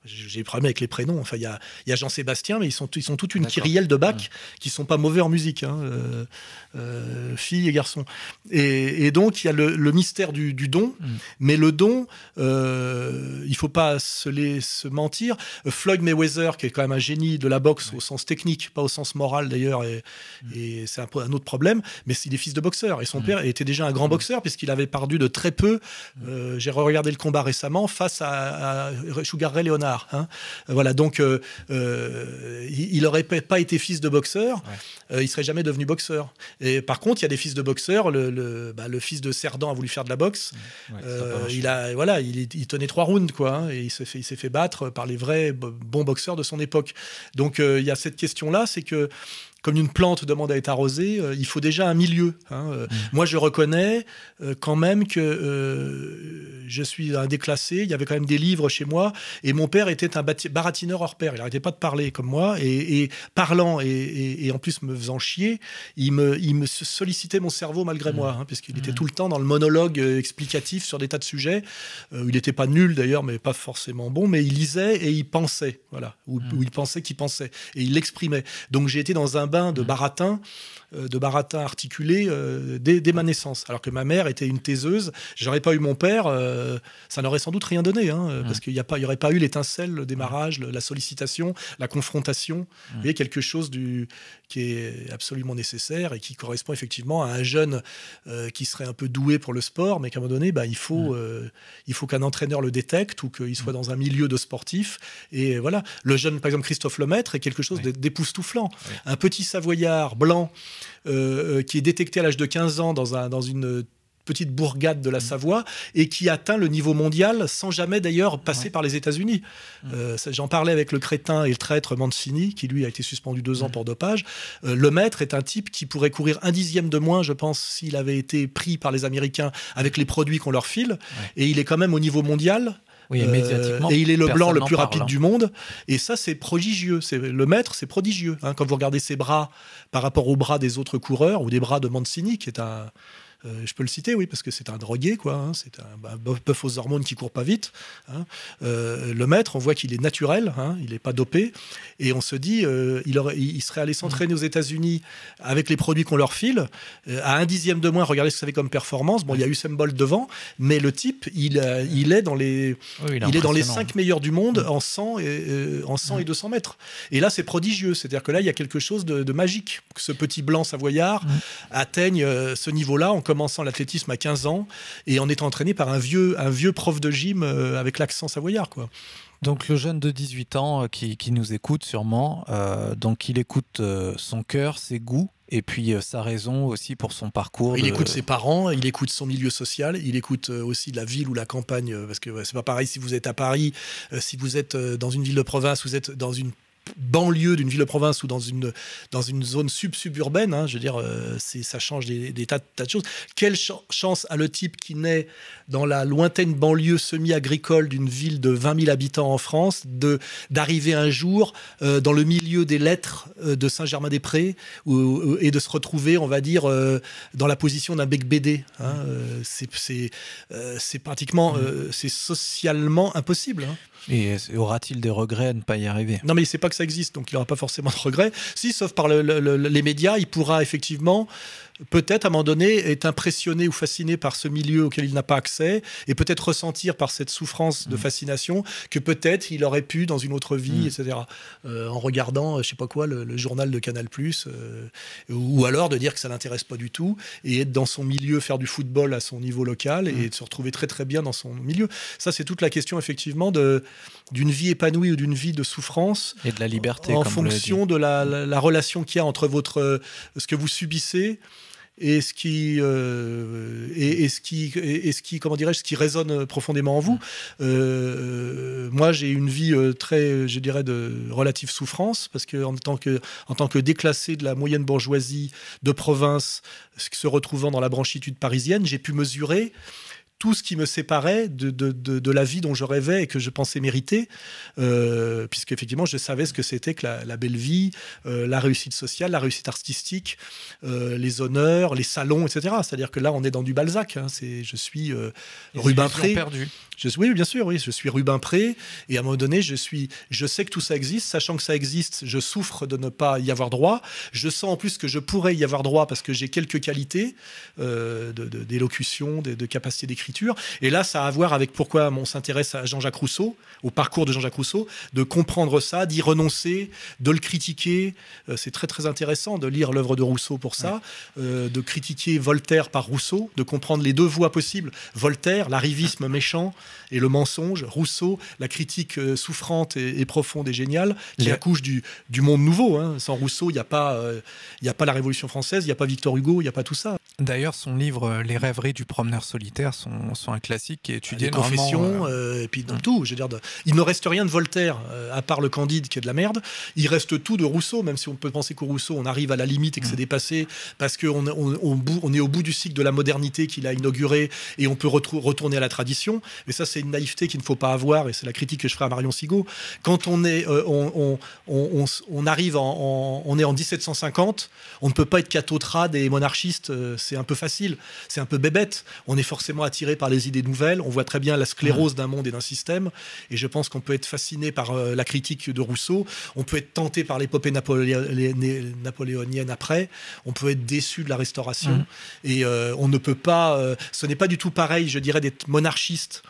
j'ai des problèmes avec les prénoms. Enfin, il y a, y a Jean-Sébastien, mais ils sont, ils sont toute une kyrielle de Bach qui sont pas mauvais en musique, hein, euh, euh, filles et garçons. Et, donc, il y a le, mystère du, don, mm. mais le don, euh, il faut pas se, les, se mentir. Floyd Mayweather, qui est quand même un génie de la boxe au sens technique, pas au sens moral d'ailleurs, et, mm. et c'est un, un, autre problème, mais il est fils de boxeur. Et son mm. père était déjà un grand boxeur, puisqu'il avait perdu de très peu. Euh, j'ai regardé le combat récemment face à, à Sugar Ray Leonard Hein. Voilà, donc euh, euh, il n'aurait pas été fils de boxeur, euh, il serait jamais devenu boxeur. Et par contre, il y a des fils de boxeurs. Le, bah, fils de Cerdan a voulu faire de la boxe. il a, voilà, il, tenait trois rounds, quoi, hein, et il s'est fait, fait, battre par les vrais bons boxeurs de son époque. Donc il y a cette question-là, c'est que comme une plante demande à être arrosée, euh, il faut déjà un milieu. Hein, euh. mmh. Moi, je reconnais euh, quand même que je suis un déclassé. Il y avait quand même des livres chez moi, et mon père était un baratineur hors pair. Il n'arrêtait pas de parler comme moi, et, parlant et, en plus me faisant chier, il me, il me sollicitait mon cerveau malgré mmh. moi, hein, puisqu'il était mmh. tout le temps dans le monologue explicatif sur des tas de sujets. il n'était pas nul d'ailleurs, mais pas forcément bon, mais il lisait et il pensait, voilà, ou, ou il pensait qu'il pensait, et il l'exprimait. Donc j'ai été dans un bain de baratin euh, de baratin articulé euh, dès, dès, ma naissance. Alors que ma mère était une taiseuse. J'aurais pas eu mon père, euh, ça n'aurait sans doute rien donné, hein, mmh. parce qu'il n'y aurait pas eu l'étincelle, le démarrage, le, la sollicitation, la confrontation. Mmh. Vous voyez, quelque chose du, qui est absolument nécessaire et qui correspond effectivement à un jeune euh, qui serait un peu doué pour le sport, mais qu'à un moment donné, bah, il faut, mmh. euh, il faut qu'un entraîneur le détecte ou qu'il soit dans un milieu de sportif. Et voilà, le jeune, par exemple, Christophe Lemaître est quelque chose oui. d'époustouflant. Oui. Un petit Savoyard blanc euh, qui est détecté à l'âge de 15 ans dans, un, dans une petite bourgade de la mmh. Savoie et qui atteint le niveau mondial sans jamais d'ailleurs passer ouais. par les États-Unis. Mmh. Euh, J'en parlais avec le crétin et le traître Mancini, qui lui a été suspendu deux ans pour dopage. Euh, le maître est un type qui pourrait courir un dixième de moins, je pense, s'il avait été pris par les Américains avec les produits qu'on leur file. Et il est quand même au niveau mondial. Oui, euh, et il est le blanc le plus rapide parle. du monde. Et ça, c'est prodigieux. C'est le maître, c'est prodigieux. Hein, quand vous regardez ses bras par rapport aux bras des autres coureurs ou des bras de Mancini, qui est un, euh, je peux le citer, oui, parce que c'est un drogué, quoi. Hein, c'est un bah, bœuf aux hormones qui court pas vite. Hein. Euh, le maître, on voit qu'il est naturel, hein, il n'est pas dopé, et on se dit, euh, il, aurait, il, serait allé s'entraîner aux États-Unis avec les produits qu'on leur file, à un dixième de moins. Regardez ce que ça fait comme performance. Bon, il y a Usain Bolt devant, mais le type, il, il est dans les, oui, il, il est dans les cinq meilleurs du monde en 100 et en 100 et 200 mètres. Et là, c'est prodigieux. C'est-à-dire que là, il y a quelque chose de, de magique. Que ce petit blanc savoyard atteigne ce niveau-là. On commençant l'athlétisme à 15 ans et en étant entraîné par un vieux, un vieux prof de gym euh, avec l'accent savoyard. Quoi. Donc le jeune de 18 ans euh, qui, qui nous écoute sûrement, euh, donc il écoute son cœur, ses goûts et puis euh, sa raison aussi pour son parcours. Il de... écoute ses parents, il écoute son milieu social, il écoute euh, aussi la ville ou la campagne, parce que ouais, c'est pas pareil si vous êtes à Paris, si vous êtes dans une ville de province, vous êtes dans une banlieue d'une ville de province ou dans une, dans une zone sub-suburbaine, hein, je veux dire, euh, ça change des, des tas, tas, de choses. Quelle ch chance a le type qui naît dans la lointaine banlieue semi-agricole d'une ville de 20 000 habitants en France d'arriver un jour euh, dans le milieu des lettres euh, de Saint-Germain-des-Prés et de se retrouver, on va dire, dans la position d'un bec BD. Hein, c'est pratiquement, mmh. c'est socialement impossible. Hein. Et aura-t-il des regrets à ne pas y arriver? Non, mais il ne sait pas que ça existe, donc il n'aura pas forcément de regrets. Si, sauf par le, le, le, les médias, il pourra effectivement peut-être à un moment donné est impressionné ou fasciné par ce milieu auquel il n'a pas accès et peut-être ressentir par cette souffrance de mmh. fascination que peut-être il aurait pu dans une autre vie, mmh. etc. Euh, en regardant, je sais pas quoi, le, le journal de Canal+, euh, ou alors de dire que ça l'intéresse pas du tout et être dans son milieu, faire du football à son niveau local et mmh. de se retrouver très très bien dans son milieu. Ça, c'est toute la question effectivement de d'une vie épanouie ou d'une vie de souffrance et de la liberté en fonction de la, la, la relation qu'il y a entre votre ce que vous subissez et ce qui euh, et, et, ce qui et, et ce qui comment dirais-je ce qui résonne profondément en vous. Euh, moi j'ai une vie euh, très je dirais de relative souffrance parce que en tant que en tant que déclassé de la moyenne bourgeoisie de province se retrouvant dans la branchitude parisienne j'ai pu mesurer tout ce qui me séparait de, de, de, de la vie dont je rêvais et que je pensais mériter, euh, puisque effectivement je savais ce que c'était que la, la, belle vie, euh, la réussite sociale, la réussite artistique, euh, les honneurs, les salons, etc. C'est-à-dire que là on est dans du Balzac. Hein, c'est, je suis euh, Rubin Pré. perdu. Je, oui, bien sûr, oui, je suis Rubin Pré, et à un moment donné, je suis, je sais que tout ça existe, sachant que ça existe, je souffre de ne pas y avoir droit. Je sens en plus que je pourrais y avoir droit parce que j'ai quelques qualités d'élocution, de, capacité d'écriture. Et là, ça a à voir avec pourquoi on s'intéresse à Jean-Jacques Rousseau, au parcours de Jean-Jacques Rousseau, de comprendre ça, d'y renoncer, de le critiquer. Euh, c'est très très intéressant de lire l'œuvre de Rousseau pour ça, ouais. euh, de critiquer Voltaire par Rousseau, de comprendre les deux voies possibles. Voltaire, l'arrivisme méchant et le mensonge. Rousseau, la critique euh, souffrante et, et, profonde et géniale, qui Les... accouche du, du, monde nouveau. Hein. Sans Rousseau, il n'y a, pas, euh, a pas la Révolution française, il n'y a pas Victor Hugo, il n'y a pas tout ça. D'ailleurs, son livre euh, Les rêveries du promeneur solitaire sont, sont un classique qui est étudié dans confessions, euh... et puis dans mmh. tout. Je veux dire, de... il ne reste rien de Voltaire, euh, à part le Candide qui est de la merde. Il reste tout de Rousseau, même si on peut penser qu'au Rousseau, on arrive à la limite et que mmh. c'est dépassé, parce qu'on on, on, on, est au bout du cycle de la modernité qu'il a inauguré et on peut retourner à la tradition. Mais ça, c'est une naïveté qu'il ne faut pas avoir, et c'est la critique que je ferai à Marion Sigaud. Quand on, est, euh, on, arrive en, en, on est en 1750, on ne peut pas être cathotrade et monarchiste, euh, c'est un peu facile, c'est un peu bébête. On est forcément attiré par les idées nouvelles. On voit très bien la sclérose d'un monde et d'un système. Et je pense qu'on peut être fasciné par euh, la critique de Rousseau. On peut être tenté par l'épopée napoléonienne après. On peut être déçu de la Restauration. Mhm. Et euh, on ne peut pas. euh, ce n'est pas du tout pareil, je dirais, d'être monarchiste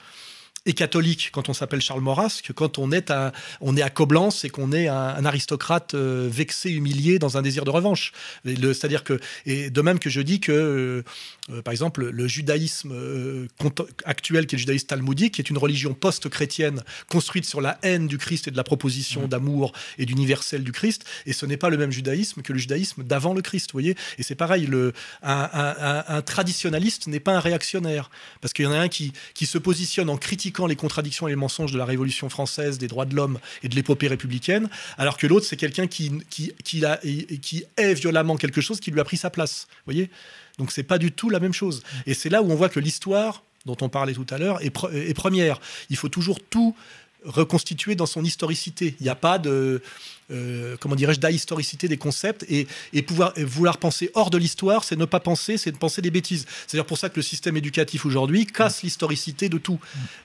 et catholique quand on s'appelle Charles Maurras que quand on est à, on est à Coblence et qu'on est un, un aristocrate euh, vexé, humilié dans un désir de revanche. C'est-à-dire que, et de même que je dis que, euh, euh, par exemple, le judaïsme euh, actuel, qui est le judaïsme talmudique, qui est une religion post-chrétienne construite sur la haine du Christ et de la proposition d'amour et d'universel du Christ, et ce n'est pas le même judaïsme que le judaïsme d'avant le Christ, vous voyez. Et c'est pareil, le, un, un- traditionnaliste n'est pas un réactionnaire, parce qu'il y en a un qui, qui se positionne en les contradictions et les mensonges de la Révolution française, des droits de l'homme et de l'épopée républicaine, alors que l'autre, c'est quelqu'un qui, qui, qui, qui est violemment quelque chose qui lui a pris sa place, vous voyez? Donc c'est pas du tout la même chose. Et c'est là où on voit que l'histoire, dont on parlait tout à l'heure, est première. Il faut toujours tout reconstituer dans son historicité. Il n'y a pas de, euh, comment dirais-je, d'historicité des concepts. Et, et pouvoir et vouloir penser hors de l'histoire, c'est ne pas penser, c'est de penser des bêtises. C'est-à-dire pour ça que le système éducatif aujourd'hui casse l'historicité de tout,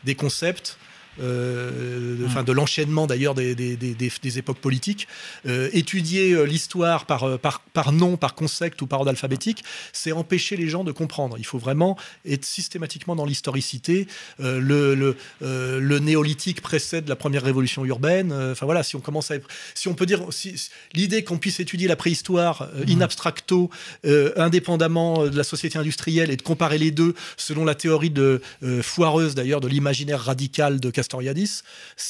des concepts. Euh, de- enfin, de l'enchaînement d'ailleurs des, des- des- époques politiques. Euh, étudier euh, l'histoire par, euh, par, par nom, par concept ou par ordre alphabétique, c'est empêcher les gens de comprendre. Il faut vraiment être systématiquement dans l'historicité. Euh, le, le, le néolithique précède la première révolution urbaine. Enfin voilà, si on commence à, si on peut dire, si, l'idée qu'on puisse étudier la préhistoire euh, in abstracto, euh, indépendamment de la société industrielle et de comparer les deux selon la théorie de foireuse d'ailleurs de l'imaginaire radical de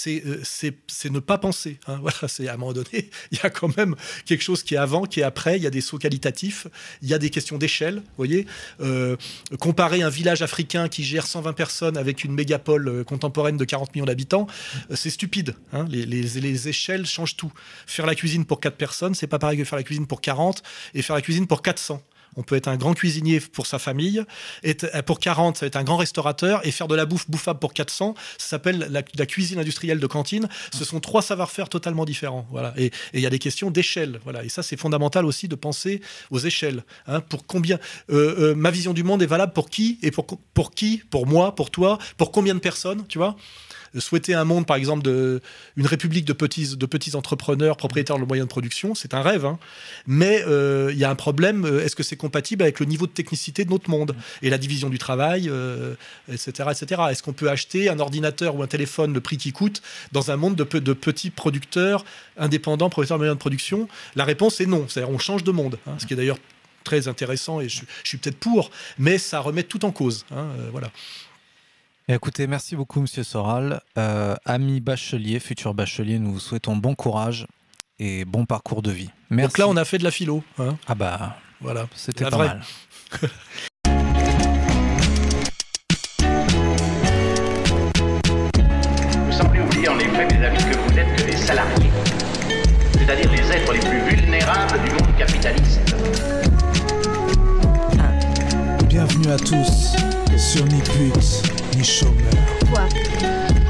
Euh, c'est ne pas penser. hein. Voilà, c'est à un moment donné, il y a quand même quelque chose qui est avant, qui est après. Il y a des sauts qualitatifs, il y a des questions d'échelle. Voyez, Euh, comparer un village africain qui gère 120 personnes avec une mégapole euh, contemporaine de 40 millions d'habitants, c'est stupide. hein. Les échelles changent tout. Faire la cuisine pour 4 personnes, c'est pas pareil que faire la cuisine pour 40 et faire la cuisine pour 400. On peut être un grand cuisinier pour sa famille, être, euh, pour 40, ça va être un grand restaurateur, et faire de la bouffe bouffable pour 400, ça s'appelle la, la cuisine industrielle de cantine. Ce sont trois savoir-faire totalement différents. Voilà. Et il y a des questions d'échelle. Voilà. Et ça, c'est fondamental aussi de penser aux échelles. hein. pour combien euh, euh, ma vision du monde est valable pour qui et pour, pour qui Pour moi, pour toi, pour combien de personnes, tu vois Souhaiter un monde, par exemple, de, une république de petits, de petits entrepreneurs propriétaires de moyens de production, c'est un rêve. hein. Mais euh, il y a un problème. euh, Est-ce que c'est compatible avec le niveau de technicité de notre monde et la division du travail, euh, etc., etc. Est-ce qu'on peut acheter un ordinateur ou un téléphone le prix qui coûte dans un monde de, pe- de petits producteurs indépendants, propriétaires de moyens de production? La réponse est non. C'est-à-dire on change de monde, hein, ce qui est d'ailleurs très intéressant et je, je suis peut-être pour, mais ça remet tout en cause. hein, euh, voilà. Écoutez, merci beaucoup, Monsieur Soral. Euh, ami bachelier, futur bachelier, nous vous souhaitons bon courage et bon parcours de vie. Merci. Donc là, on a fait de la philo. hein, Ah bah, voilà. c'était pas vraie. mal. Vous semblez oublier en effet, mes amis, que vous n'êtes que des salariés. C'est-à-dire les êtres les plus vulnérables du monde capitaliste. Bienvenue à tous sur Ni Pux, ni chômeur. Toi,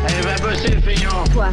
Elle va bosser, le feignant. toi,